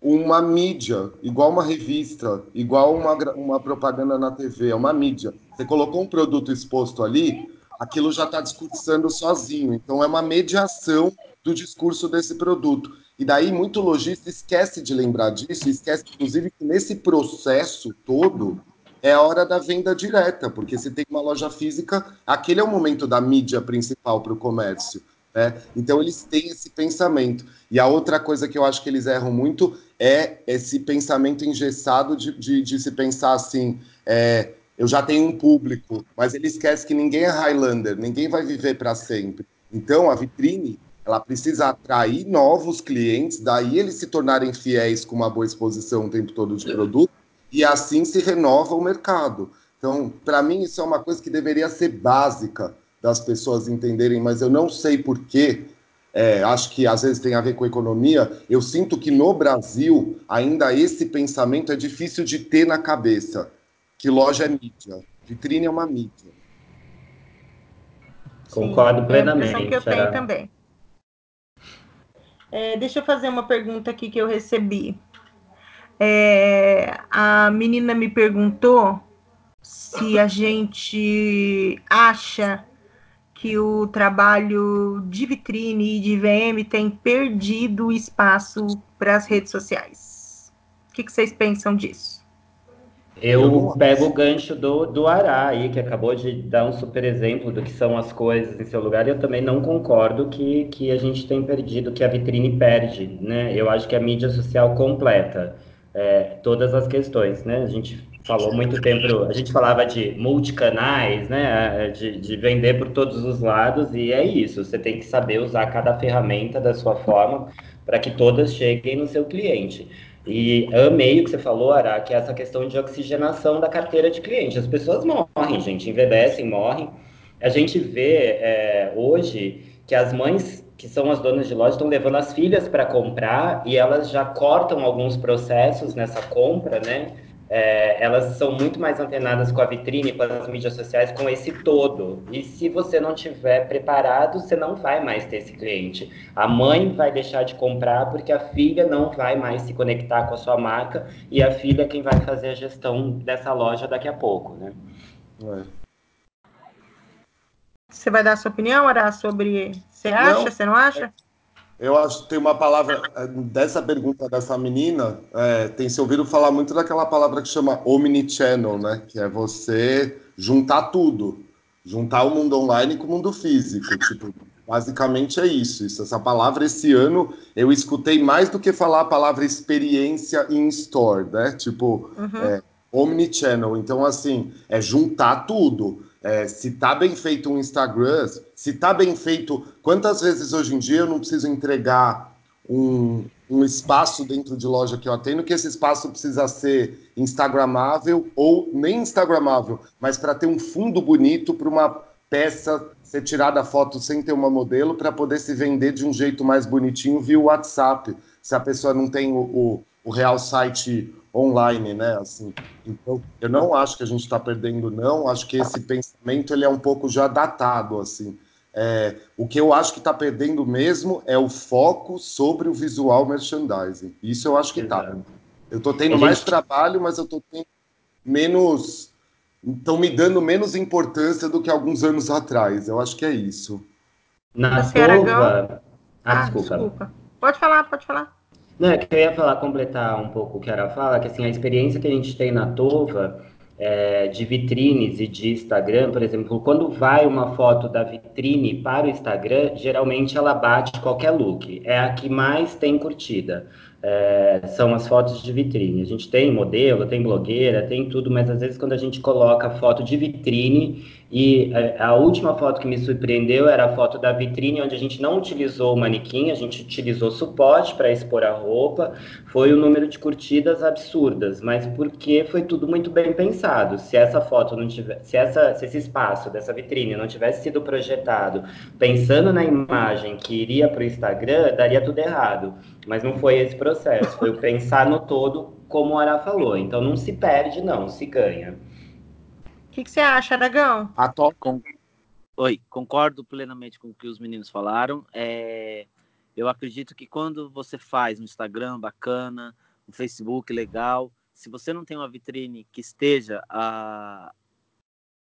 uma mídia, igual uma revista, igual uma, uma propaganda na TV, é uma mídia. Você colocou um produto exposto ali, aquilo já está discursando sozinho. Então, é uma mediação do discurso desse produto. E daí, muito lojista esquece de lembrar disso, esquece, inclusive, que nesse processo todo, é a hora da venda direta, porque se tem uma loja física, aquele é o momento da mídia principal para o comércio. Né? Então eles têm esse pensamento. E a outra coisa que eu acho que eles erram muito é esse pensamento engessado de, de, de se pensar assim. É, eu já tenho um público, mas ele esquece que ninguém é Highlander, ninguém vai viver para sempre. Então a vitrine ela precisa atrair novos clientes, daí eles se tornarem fiéis com uma boa exposição o tempo todo de produto e assim se renova o mercado. Então, para mim, isso é uma coisa que deveria ser básica das pessoas entenderem, mas eu não sei porquê. É, acho que às vezes tem a ver com economia. Eu sinto que no Brasil ainda esse pensamento é difícil de ter na cabeça, que loja é mídia, vitrine é uma mídia. Concordo Sim, plenamente. É a que eu tenho também. É, deixa eu fazer uma pergunta aqui que eu recebi. É, a menina me perguntou se a gente acha que o trabalho de vitrine e de VM tem perdido espaço para as redes sociais. O que, que vocês pensam disso? Eu pego o gancho do, do Ará aí, que acabou de dar um super exemplo do que são as coisas em seu lugar, e eu também não concordo que, que a gente tem perdido, que a vitrine perde, né? Eu acho que a mídia social completa é, todas as questões, né? A gente falou muito tempo, a gente falava de multicanais, né? De, de, vender por todos os lados, e é isso, você tem que saber usar cada ferramenta da sua forma para que todas cheguem no seu cliente. E amei o que você falou, Ara, que é essa questão de oxigenação da carteira de cliente. As pessoas morrem, gente, envelhecem, morrem. A gente vê é, hoje que as mães que são as donas de loja, estão levando as filhas para comprar e elas já cortam alguns processos nessa compra, né? É, elas são muito mais antenadas com a vitrine, com as mídias sociais, com esse todo. E se você não tiver preparado, você não vai mais ter esse cliente. A mãe vai deixar de comprar porque a filha não vai mais se conectar com a sua marca e a filha é quem vai fazer a gestão dessa loja daqui a pouco, né? É. Você vai dar a sua opinião, Ará, sobre. Você acha? Não, você não acha? Eu acho que tem uma palavra é, dessa pergunta dessa menina, é, tem se ouvido falar muito daquela palavra que chama omnichannel, né? Que é você juntar tudo, juntar o mundo online com o mundo físico. Tipo, basicamente é isso. isso. Essa palavra esse ano eu escutei mais do que falar a palavra experiência in store, né? Tipo, uhum. é, omnichannel. Então, assim, é juntar tudo. É, se tá bem feito um Instagram, se tá bem feito. Quantas vezes hoje em dia eu não preciso entregar um, um espaço dentro de loja que eu atendo, que esse espaço precisa ser Instagramável ou nem Instagramável, mas para ter um fundo bonito para uma peça ser tirada foto sem ter uma modelo para poder se vender de um jeito mais bonitinho via WhatsApp. Se a pessoa não tem o, o, o real site online, né? Assim, então, eu não acho que a gente está perdendo, não. Acho que esse pensamento ele é um pouco já datado, assim. É, o que eu acho que está perdendo mesmo é o foco sobre o visual merchandising. Isso eu acho que está. Eu estou tendo mais trabalho, mas eu estou tendo menos. Estão me dando menos importância do que alguns anos atrás. Eu acho que é isso. Na Tova. Ah, ah, desculpa. desculpa. Pode falar, pode falar. Não, é eu ia falar, completar um pouco o que ela fala, que assim, a experiência que a gente tem na Tova é, de vitrines e de Instagram, por exemplo, quando vai uma foto da vitrine para o Instagram, geralmente ela bate qualquer look. É a que mais tem curtida. É, são as fotos de vitrine. A gente tem modelo, tem blogueira, tem tudo, mas às vezes quando a gente coloca foto de vitrine, e é, a última foto que me surpreendeu era a foto da vitrine, onde a gente não utilizou o manequim, a gente utilizou suporte para expor a roupa. Foi o um número de curtidas absurdas, mas porque foi tudo muito bem pensado. Se essa foto não tivesse, se, essa, se esse espaço dessa vitrine não tivesse sido projetado pensando na imagem que iria para o Instagram, daria tudo errado. Mas não foi esse processo, foi o pensar no todo, como a Ara falou. Então não se perde, não, se ganha que, que você acha, Aragão? Com... Oi, concordo plenamente com o que os meninos falaram. É... Eu acredito que quando você faz um Instagram bacana, um Facebook legal, se você não tem uma vitrine que esteja a...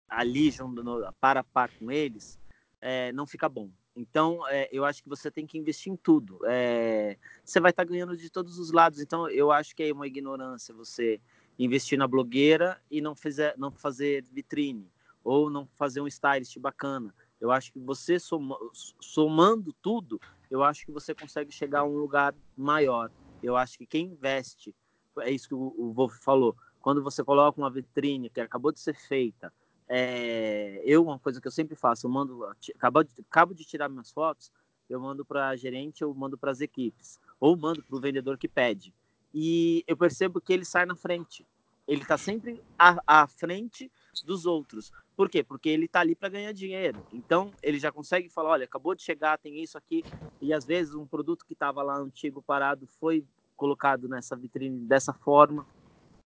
ali junto, no, para a par com eles, é... não fica bom. Então, é, eu acho que você tem que investir em tudo. É, você vai estar tá ganhando de todos os lados. Então, eu acho que é uma ignorância você investir na blogueira e não, fizer, não fazer vitrine, ou não fazer um stylist bacana. Eu acho que você soma, somando tudo, eu acho que você consegue chegar a um lugar maior. Eu acho que quem investe, é isso que o, Wolf falou, quando você coloca uma vitrine que acabou de ser feita, é, eu, uma coisa que eu sempre faço, eu mando, acabo de, acabo de tirar minhas fotos, eu mando para a gerente, eu mando para as equipes, ou mando para o vendedor que pede e eu percebo que ele sai na frente. Ele está sempre à, à, frente dos outros. Por quê? Porque ele está ali para ganhar dinheiro. Então, ele já consegue falar: olha, acabou de chegar, tem isso aqui. E às vezes, um produto que estava lá antigo, parado, foi colocado nessa vitrine dessa forma.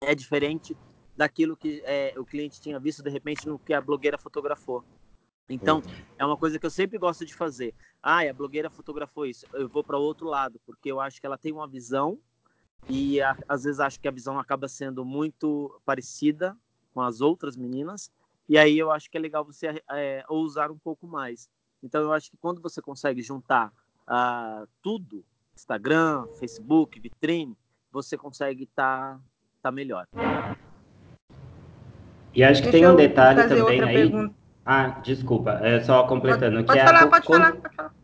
É diferente daquilo que é, o cliente tinha visto, de repente, no que a blogueira fotografou. Então, é uma coisa que eu sempre gosto de fazer. Ah, a blogueira fotografou isso. Eu vou para outro lado, porque eu acho que ela tem uma visão e a, às vezes acho que a visão acaba sendo muito parecida com as outras meninas. E aí eu acho que é legal você é, ousar um pouco mais. Então eu acho que quando você consegue juntar uh, tudo Instagram Facebook vitrine você consegue estar tá, tá melhor. E acho que Deixa tem um detalhe também aí. pergunta. ah desculpa é só completando pode, pode que falar, é a, pode, falar, pode falar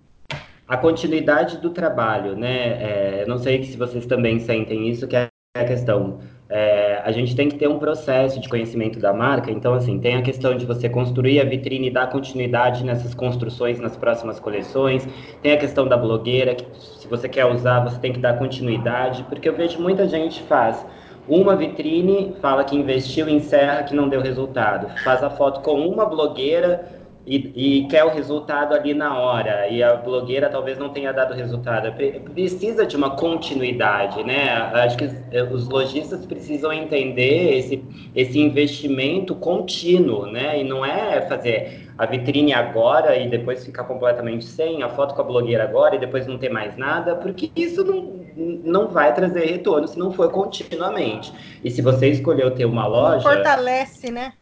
a continuidade do trabalho, né? É, não sei se vocês também sentem isso, que é a questão. É, a gente tem que ter um processo de conhecimento da marca, então, assim, tem a questão de você construir a vitrine e dar continuidade nessas construções nas próximas coleções, tem a questão da blogueira, que se você quer usar, você tem que dar continuidade, porque eu vejo muita gente faz uma vitrine, fala que investiu, encerra, que não deu resultado, faz a foto com uma blogueira, e, e, quer o resultado ali na hora, e a blogueira talvez não tenha dado resultado. Precisa de uma continuidade, né? Acho que os lojistas precisam entender esse, esse investimento contínuo, né? E não é fazer a vitrine agora e depois ficar completamente sem, a foto com a blogueira agora e depois não ter mais nada, porque isso não, não vai trazer retorno se não for continuamente. E se você escolheu ter uma loja. Fortalece, né?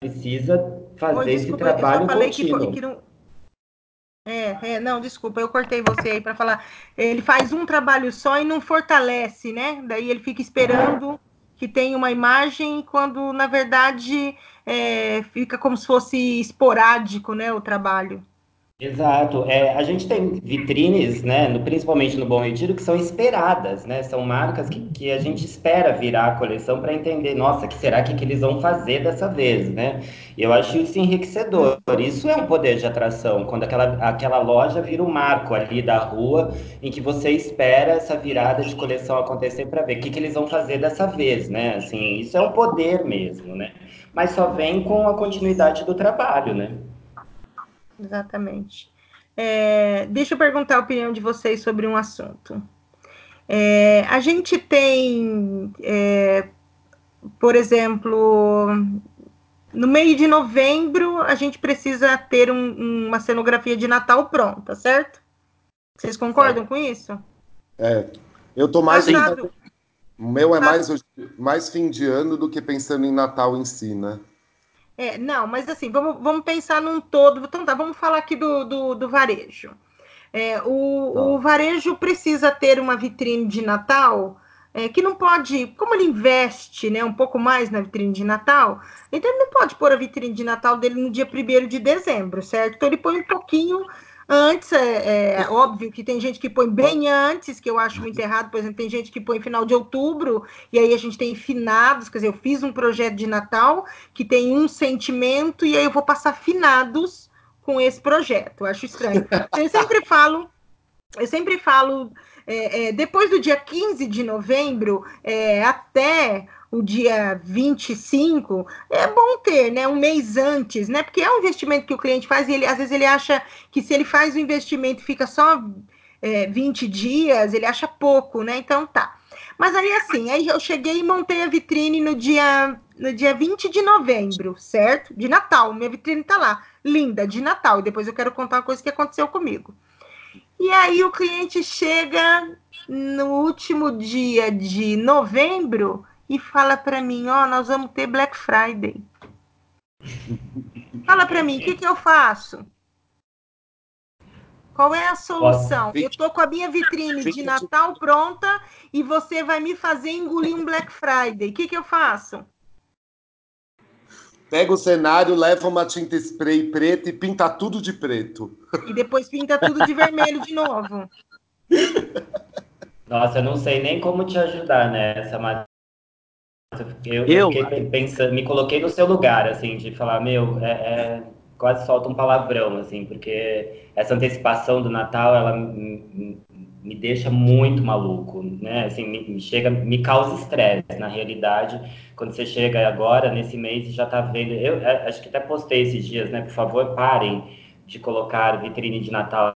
Precisa fazer Oi, desculpa, esse trabalho eu falei contínuo. Que, que não... É, é, não, desculpa, eu cortei você aí para falar. Ele faz um trabalho só e não fortalece, né? Daí ele fica esperando que tenha uma imagem, quando na verdade é, fica como se fosse esporádico, né, o trabalho. Exato. É, a gente tem vitrines, né, no, principalmente no Bom Retiro, que são esperadas, né? São marcas que, que a gente espera virar a coleção para entender, nossa, que será que, que eles vão fazer dessa vez, né? Eu acho isso enriquecedor. Isso é um poder de atração, quando aquela, aquela loja vira um marco ali da rua, em que você espera essa virada de coleção acontecer para ver o que, que eles vão fazer dessa vez, né? Assim, isso é um poder mesmo, né? Mas só vem com a continuidade do trabalho, né? Exatamente. É, deixa eu perguntar a opinião de vocês sobre um assunto. É, a gente tem, é, por exemplo, no meio de novembro, a gente precisa ter um, uma cenografia de Natal pronta, certo? Vocês concordam com isso? É, eu tô mais. Passado... O meu é mais, mais fim de ano do que pensando em Natal em si, né? É, não, mas assim, vamos, vamos pensar num todo. Então tá, vamos falar aqui do, do, do varejo. É, o, o varejo precisa ter uma vitrine de Natal é, que não pode, como ele investe né, um pouco mais na vitrine de Natal, então ele não pode pôr a vitrine de Natal dele no dia 1 de dezembro, certo? Então ele põe um pouquinho antes, é, é, óbvio que tem gente que põe bem antes, que eu acho muito errado, por exemplo, tem gente que põe final de outubro, e aí a gente tem finados, quer dizer, eu fiz um projeto de Natal que tem um sentimento, e aí eu vou passar finados com esse projeto, eu acho estranho. Eu sempre falo, eu sempre falo é, é, depois do dia 15 de novembro é, até o dia 25, é bom ter, né? Um mês antes, né? Porque é um investimento que o cliente faz e ele, às vezes ele acha que se ele faz o investimento fica só é, 20 dias, ele acha pouco, né? Então tá. Mas aí assim, aí eu cheguei e montei a vitrine no dia no dia 20 de novembro, certo? De Natal. Minha vitrine tá lá, linda, de Natal. E depois eu quero contar uma coisa que aconteceu comigo. E aí o cliente chega no último dia de novembro e fala para mim, ó, oh, nós vamos ter Black Friday. Fala para mim, o que, que eu faço? Qual é a solução? Eu tô com a minha vitrine de Natal pronta e você vai me fazer engolir um Black Friday. O que, que eu faço? Pega o cenário, leva uma tinta spray preta e pinta tudo de preto. E depois pinta tudo de vermelho de novo. Nossa, eu não sei nem como te ajudar nessa, mas eu, eu, pensando, me coloquei no seu lugar, assim, de falar, meu, é, é, quase solta um palavrão, assim, porque essa antecipação do Natal, ela me, me deixa muito maluco, né? Assim, me, me chega, me causa estresse, na realidade quando você chega agora, nesse mês, e já está vendo. Eu é, acho que até postei esses dias, né? Por favor, parem de colocar vitrine de Natal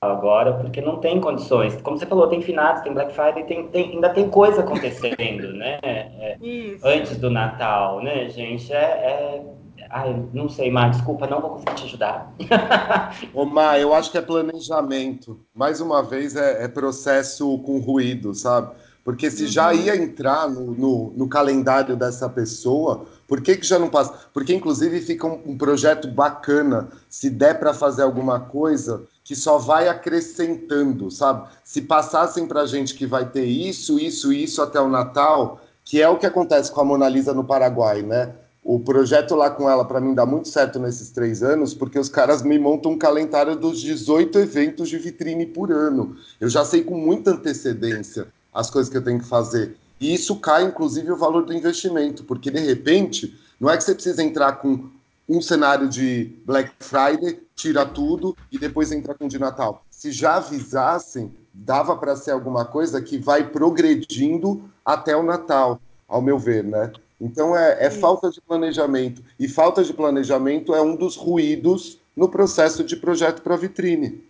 agora, porque não tem condições. Como você falou, tem finados, tem Black Friday, tem, tem, ainda tem coisa acontecendo, né? É, antes do Natal, né, gente? É, é... Ai, não sei, Mar, desculpa, não vou conseguir te ajudar. Ô, Mar, eu acho que é planejamento. Mais uma vez, é, é processo com ruído, sabe? Porque se uhum. já ia entrar no, no, no, calendário dessa pessoa, por que, que já não passa? Porque, inclusive, fica um, um projeto bacana, se der para fazer alguma coisa, que só vai acrescentando, sabe? Se passassem para a gente que vai ter isso, isso, isso até o Natal, que é o que acontece com a Mona Lisa no Paraguai, né? O projeto lá com ela, para mim, dá muito certo nesses três anos, porque os caras me montam um calendário dos 18 eventos de vitrine por ano. Eu já sei com muita antecedência as coisas que eu tenho que fazer. E isso cai, inclusive, o valor do investimento, porque de repente, não é que você precisa entrar com um cenário de Black Friday, tira tudo e depois entra com de Natal. Se já avisassem, dava para ser alguma coisa que vai progredindo até o Natal, ao meu ver, né? Então é, é falta de planejamento. E falta de planejamento é um dos ruídos no processo de projeto para vitrine.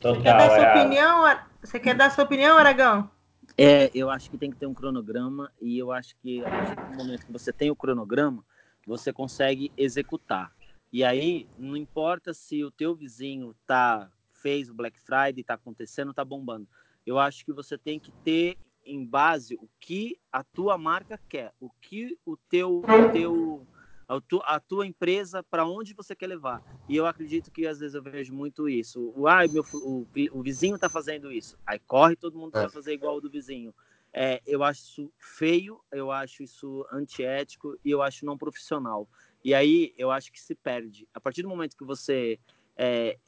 Total, Você quer dar sua é... opinião, você quer dar sua opinião, Aragão? É, eu acho que tem que ter um cronograma e eu acho que a partir do momento que você tem o cronograma, você consegue executar. E aí, não importa se o teu vizinho tá fez o Black Friday, está acontecendo, está bombando. Eu acho que você tem que ter em base o que a tua marca quer, o que o teu, o teu a, tu, a tua empresa para onde você quer levar. E eu acredito que às vezes eu vejo muito isso. O, ah, meu, o, o vizinho está fazendo isso. Aí corre todo mundo é. para fazer igual o do vizinho. É, eu acho isso feio, eu acho isso antiético e eu acho não profissional. E aí eu acho que se perde. A partir do momento que você é,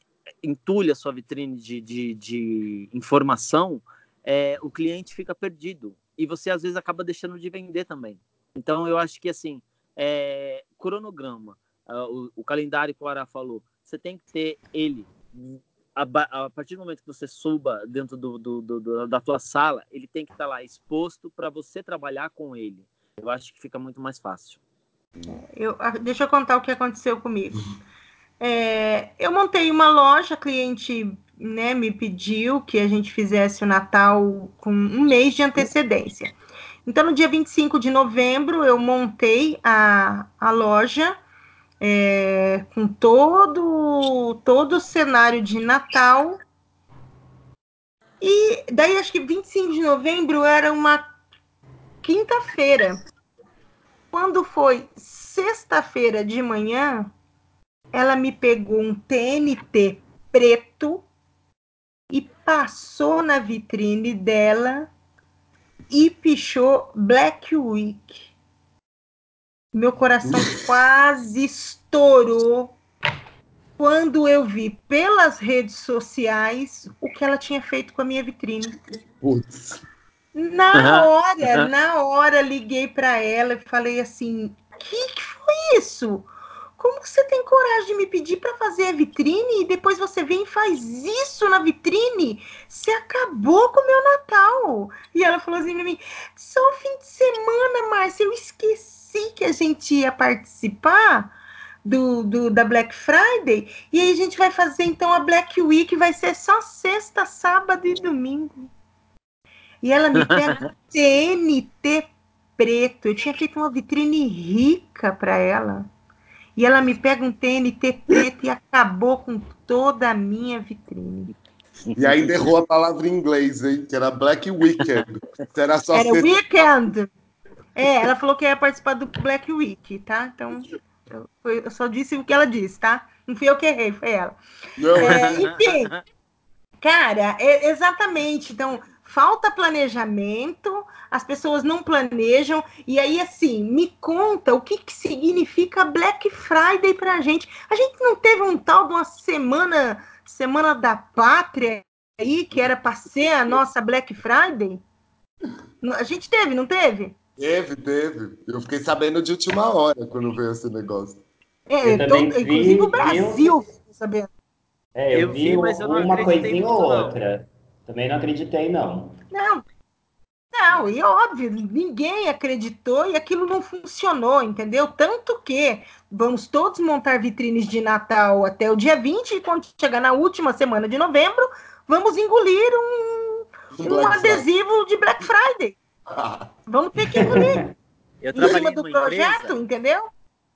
entulha a sua vitrine de, de, de informação, é, o cliente fica perdido. E você às vezes acaba deixando de vender também. Então eu acho que assim, é, cronograma, uh, o, o, calendário que o Ará falou, você tem que ter ele. A, a partir do momento que você suba dentro do, do, do da tua sala, ele tem que estar tá lá exposto para você trabalhar com ele. Eu acho que fica muito mais fácil. Eu, deixa eu contar o que aconteceu comigo. É, eu montei uma loja, cliente né, me pediu que a gente fizesse o Natal com um mês de antecedência. Então, no dia 25 de novembro, eu montei a, a loja é, com todo, todo o cenário de Natal. E daí, acho que 25 de novembro era uma quinta-feira. Quando foi sexta-feira de manhã, ela me pegou um TNT preto, passou na vitrine dela e pichou Black Week. Meu coração quase estourou quando eu vi pelas redes sociais o que ela tinha feito com a minha vitrine. Putz. Na hora, na hora, liguei para ela e falei assim: que, que foi isso? Como que você tem coragem de me pedir para fazer a vitrine e depois você vem e faz isso na vitrine? Você acabou com o meu Natal. E ela falou assim para mim: só o fim de semana, Márcia, eu esqueci que a gente ia participar. Do, do, da Black Friday, e aí a gente vai fazer então a Black Week, vai ser só sexta, sábado e domingo. E ela me pega TNT preto. Eu tinha feito uma vitrine rica para ela. E ela me pega um TNT preto e acabou com toda a minha vitrine. E ainda errou a palavra em inglês, hein? Que era Black Weekend. Era só Era Weekend. É, ela falou que ia participar do Black Week, tá? Então, eu, eu só disse o que ela disse, tá? Não fui eu que errei, foi ela. É, enfim, cara, é, exatamente. Então, falta planejamento, as pessoas não planejam. E aí, assim, me conta o que, que significa Black Friday para a gente. A gente não teve um tal de uma semana, semana da pátria aí, que era para ser a nossa Black Friday? A gente teve, não teve? Teve, teve. Eu fiquei sabendo de última hora quando veio esse negócio. É, todo, vi, inclusive o Brasil sabendo. É, eu, eu vi, vi mas eu uma coisinha ou outra. Também não acreditei, não. Não. Não, e óbvio, ninguém acreditou e aquilo não funcionou, entendeu? Tanto que vamos todos montar vitrines de Natal até o dia 20 e quando chegar na última semana de novembro, vamos engolir um, um adesivo de Black Friday. Vamos ter que engolir. Eu trabalhei em cima do projeto, empresa, entendeu?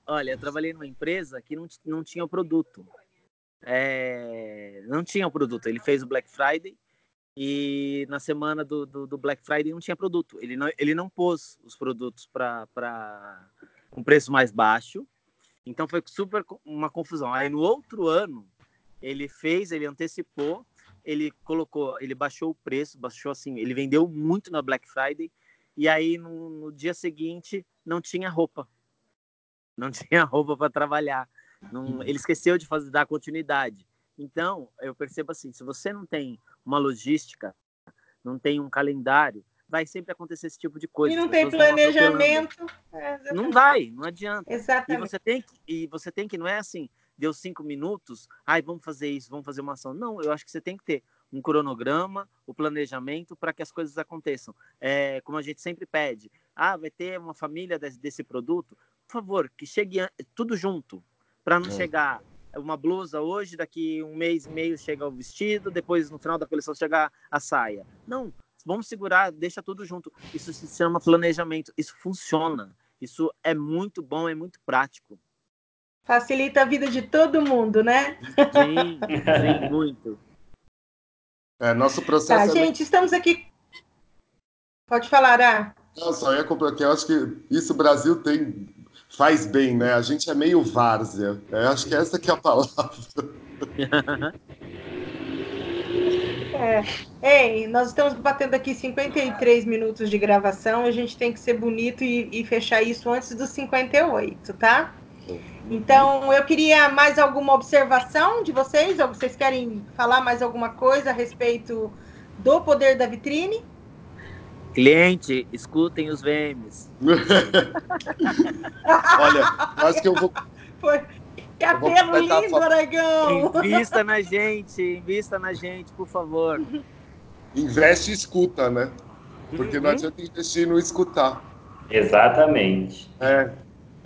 Olha, eu trabalhei numa empresa que não, não tinha o produto. É, não tinha o produto. Ele fez o Black Friday e na semana do, do, do, Black Friday não tinha produto. Ele não, ele não pôs os produtos para um preço mais baixo. Então foi super uma confusão. Aí no outro ano ele fez, ele antecipou, ele colocou, ele baixou o preço, baixou assim, ele vendeu muito na Black Friday e aí no, no dia seguinte não tinha roupa, não tinha roupa para trabalhar. Não, ele esqueceu de fazer dar continuidade. Então, eu percebo assim, se você não tem uma logística, não tem um calendário, vai sempre acontecer esse tipo de coisa. E não tem planejamento. É, não vai, não adianta. Exatamente. E você tem que, e você tem que não é assim, deu cinco minutos, ai, vamos fazer isso, vamos fazer uma ação. Não, eu acho que você tem que ter um cronograma, o planejamento para que as coisas aconteçam. É, como a gente sempre pede, ah, vai ter uma família desse, desse produto, por favor, que chegue tudo junto, para não é. chegar uma blusa hoje, daqui um mês e meio chega o vestido, depois no final da coleção chega a saia. Não, vamos segurar, deixa tudo junto. Isso se chama planejamento, isso funciona. Isso é muito bom, é muito prático. Facilita a vida de todo mundo, né? Sim, sim, muito. É, nosso processo. Tá, é... gente, estamos aqui. Pode falar, Ah. Não, só ia completar. Eu acho que isso o Brasil tem faz bem, né? A gente é meio várzea. Eu acho que essa que é a palavra. É. Ei, nós estamos batendo aqui 53 minutos de gravação. A gente tem que ser bonito e, e fechar isso antes dos 58, tá? Então, eu queria mais alguma observação de vocês, ou vocês querem falar mais alguma coisa a respeito do poder da vitrine? Cliente, escutem os VMs. Olha, acho que eu vou. Foi. Cabelo lindo, Aragão! Invista na gente, invista na gente, por favor. Investe e escuta, né? Porque uhum. não adianta investir e não escutar. Exatamente. É.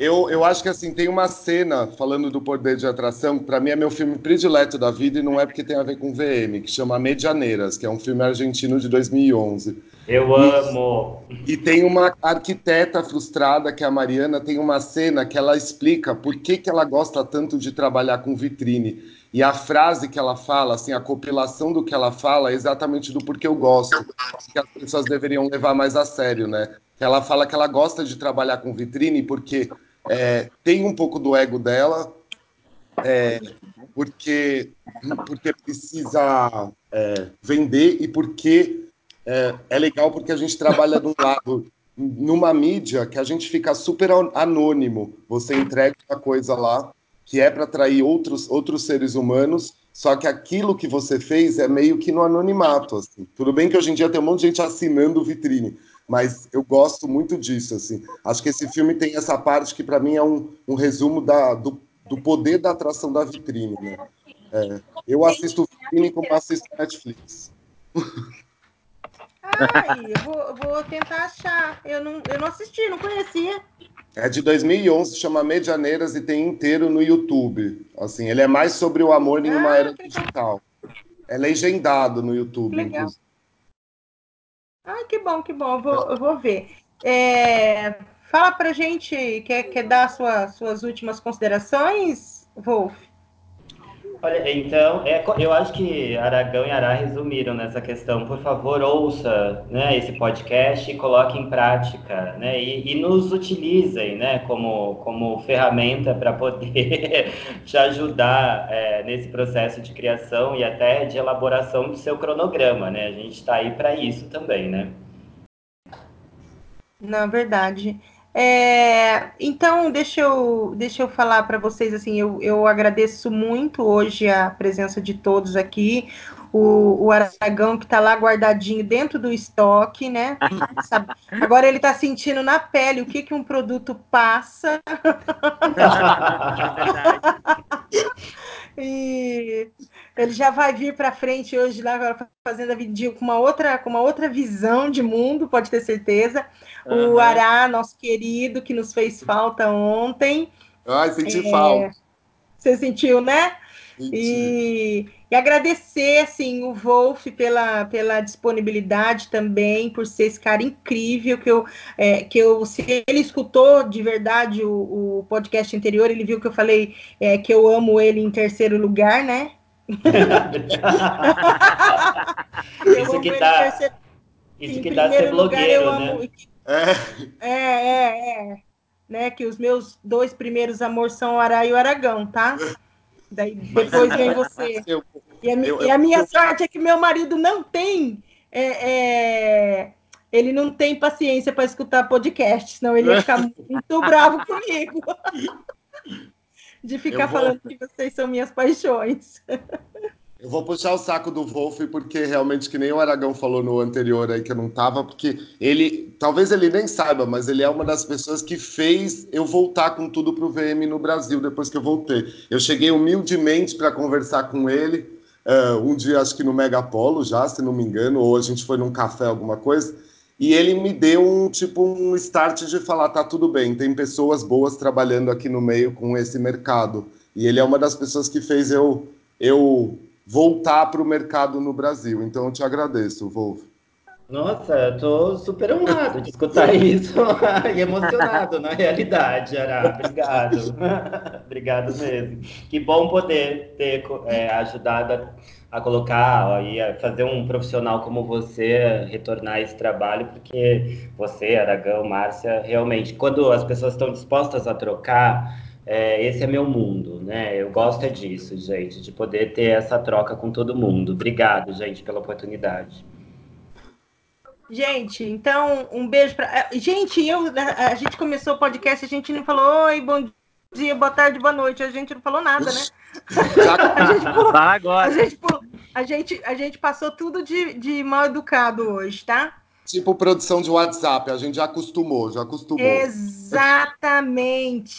Eu, eu acho que assim, tem uma cena falando do poder de atração, para mim é meu filme predileto da vida e não é porque tem a ver com VM, que chama Medianeiras, que é um filme argentino de 2011. Eu amo! E, e tem uma arquiteta frustrada, que é a Mariana, tem uma cena que ela explica por que, que ela gosta tanto de trabalhar com vitrine. E a frase que ela fala, assim, a compilação do que ela fala é exatamente do porquê eu gosto, que as pessoas deveriam levar mais a sério, né? Ela fala que ela gosta de trabalhar com vitrine porque é, tem um pouco do ego dela, é, porque, porque precisa é, vender e porque é, é legal porque a gente trabalha um lado numa mídia que a gente fica super anônimo. Você entrega uma coisa lá que é para atrair outros, outros seres humanos, só que aquilo que você fez é meio que no anonimato. Assim. Tudo bem que hoje em dia tem um monte de gente assinando vitrine, mas eu gosto muito disso. Assim. Acho que esse filme tem essa parte que, para mim, é um, um resumo da, do, do, poder da atração da vitrine. Né? É, eu assisto vitrine como assisto Netflix. Ai, eu vou, vou tentar achar. Eu não, eu não assisti, não conhecia. É de 2011, chama Medianeiras e tem inteiro no YouTube. Assim, ele é mais sobre o amor em uma ah, era digital. É legendado no YouTube. Legal. Inclusive. Ai, que bom, que bom. Eu vou, eu vou ver. É, fala pra gente, quer, quer dar sua, suas últimas considerações, Wolf? Olha, então, é, eu acho que Aragão e Ará resumiram nessa questão. Por favor, ouça né, esse podcast e coloque em prática, né? E, e nos utilizem né, como, como ferramenta para poder te ajudar é, nesse processo de criação e até de elaboração do seu cronograma, né? A gente está aí para isso também, né? Na verdade. É, então, deixa eu, deixa eu falar para vocês assim, eu, eu agradeço muito hoje a presença de todos aqui. O, o Aragão que está lá guardadinho dentro do estoque, né? Agora ele está sentindo na pele o que, que um produto passa. e ele já vai vir para frente hoje lá fazendo a vídeo com uma outra com uma outra visão de mundo, pode ter certeza. Uhum. O Ará, nosso querido, que nos fez falta ontem. Ai, senti é... falta. Você sentiu, né? E, e, agradecer assim o Wolf pela, pela disponibilidade também, por ser esse cara incrível que eu, é, que eu se ele escutou de verdade o, o podcast anterior, ele viu que eu falei é, que eu amo ele em terceiro lugar, né? isso que dá, terceiro... isso que dá ser blogueiro, lugar, né? Amo... É. é, é, é. Né, que os meus dois primeiros amores são o Ará e o Aragão, tá? Daí depois vem você. E a, eu, e a minha eu, sorte é que meu marido não tem. É, é, ele não tem paciência para escutar podcast, senão ele ia ficar muito bravo comigo. De ficar vou... falando que vocês são minhas paixões. Eu vou puxar o saco do Wolf, porque realmente, que nem o Aragão falou no anterior aí, que eu não tava, porque ele, talvez ele nem saiba, mas ele é uma das pessoas que fez eu voltar com tudo pro VM no Brasil, depois que eu voltei. Eu cheguei humildemente para conversar com ele, uh, um dia acho que no Megapolo já, se não me engano, ou a gente foi num café, alguma coisa, e ele me deu um tipo um start de falar, tá tudo bem, tem pessoas boas trabalhando aqui no meio com esse mercado. E ele é uma das pessoas que fez eu, eu voltar para o mercado no Brasil. Então eu te agradeço, Wolf. Nossa, eu tô super honrado de escutar isso e emocionado na realidade, Ará. Obrigado. Obrigado mesmo. Que bom poder ter é, ajudado a, a colocar e a fazer um profissional como você retornar esse trabalho, porque você, Aragão, Márcia, realmente, quando as pessoas estão dispostas a trocar é, esse é meu mundo, né? Eu gosto é disso, gente, de poder ter essa troca com todo mundo. Obrigado, gente, pela oportunidade. Gente, então, um beijo para. É, gente, eu, a gente começou o podcast, a gente não falou oi, bom dia, boa tarde, boa noite. A gente não falou nada, né? a gente pulou, agora. A gente, pulou, a, gente, a gente passou tudo de, de mal educado hoje, tá? Tipo produção de WhatsApp, a gente já acostumou, já acostumou. Exatamente,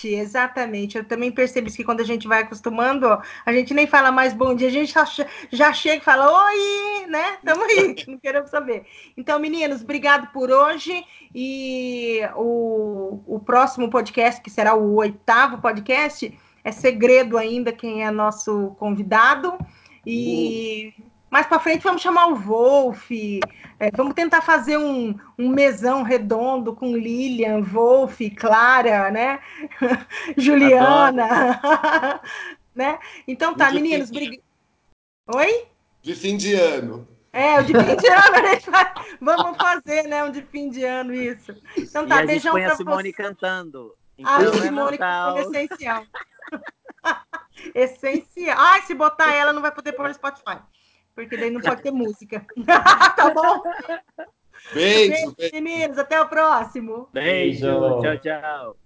exatamente. Eu também percebi que quando a gente vai acostumando, a gente nem fala mais bom dia, a gente já, já chega e fala oi, né? Tamo aí, não queremos saber. Então, meninos, obrigado por hoje. E o, o próximo podcast, que será o oitavo podcast, é segredo ainda quem é nosso convidado. E. mais para frente vamos chamar o Wolf, é, vamos tentar fazer um, um mesão redondo com Lilian, Wolf, Clara, né? Juliana, né? Então tá, meninos, brig... Oi? De fim de ano. É, o de fim de ano, a gente vai... vamos fazer, né? Um de fim de ano, isso. Então tá, e a beijão para a Simone você. cantando. A Simone cantando essencial. Essencial. Ai, se botar ela, não vai poder pôr no Spotify. Porque daí não pode ter música. tá bom? Beijo, beijo, meninos. Até o próximo. Beijo. Beijo. Tchau, tchau.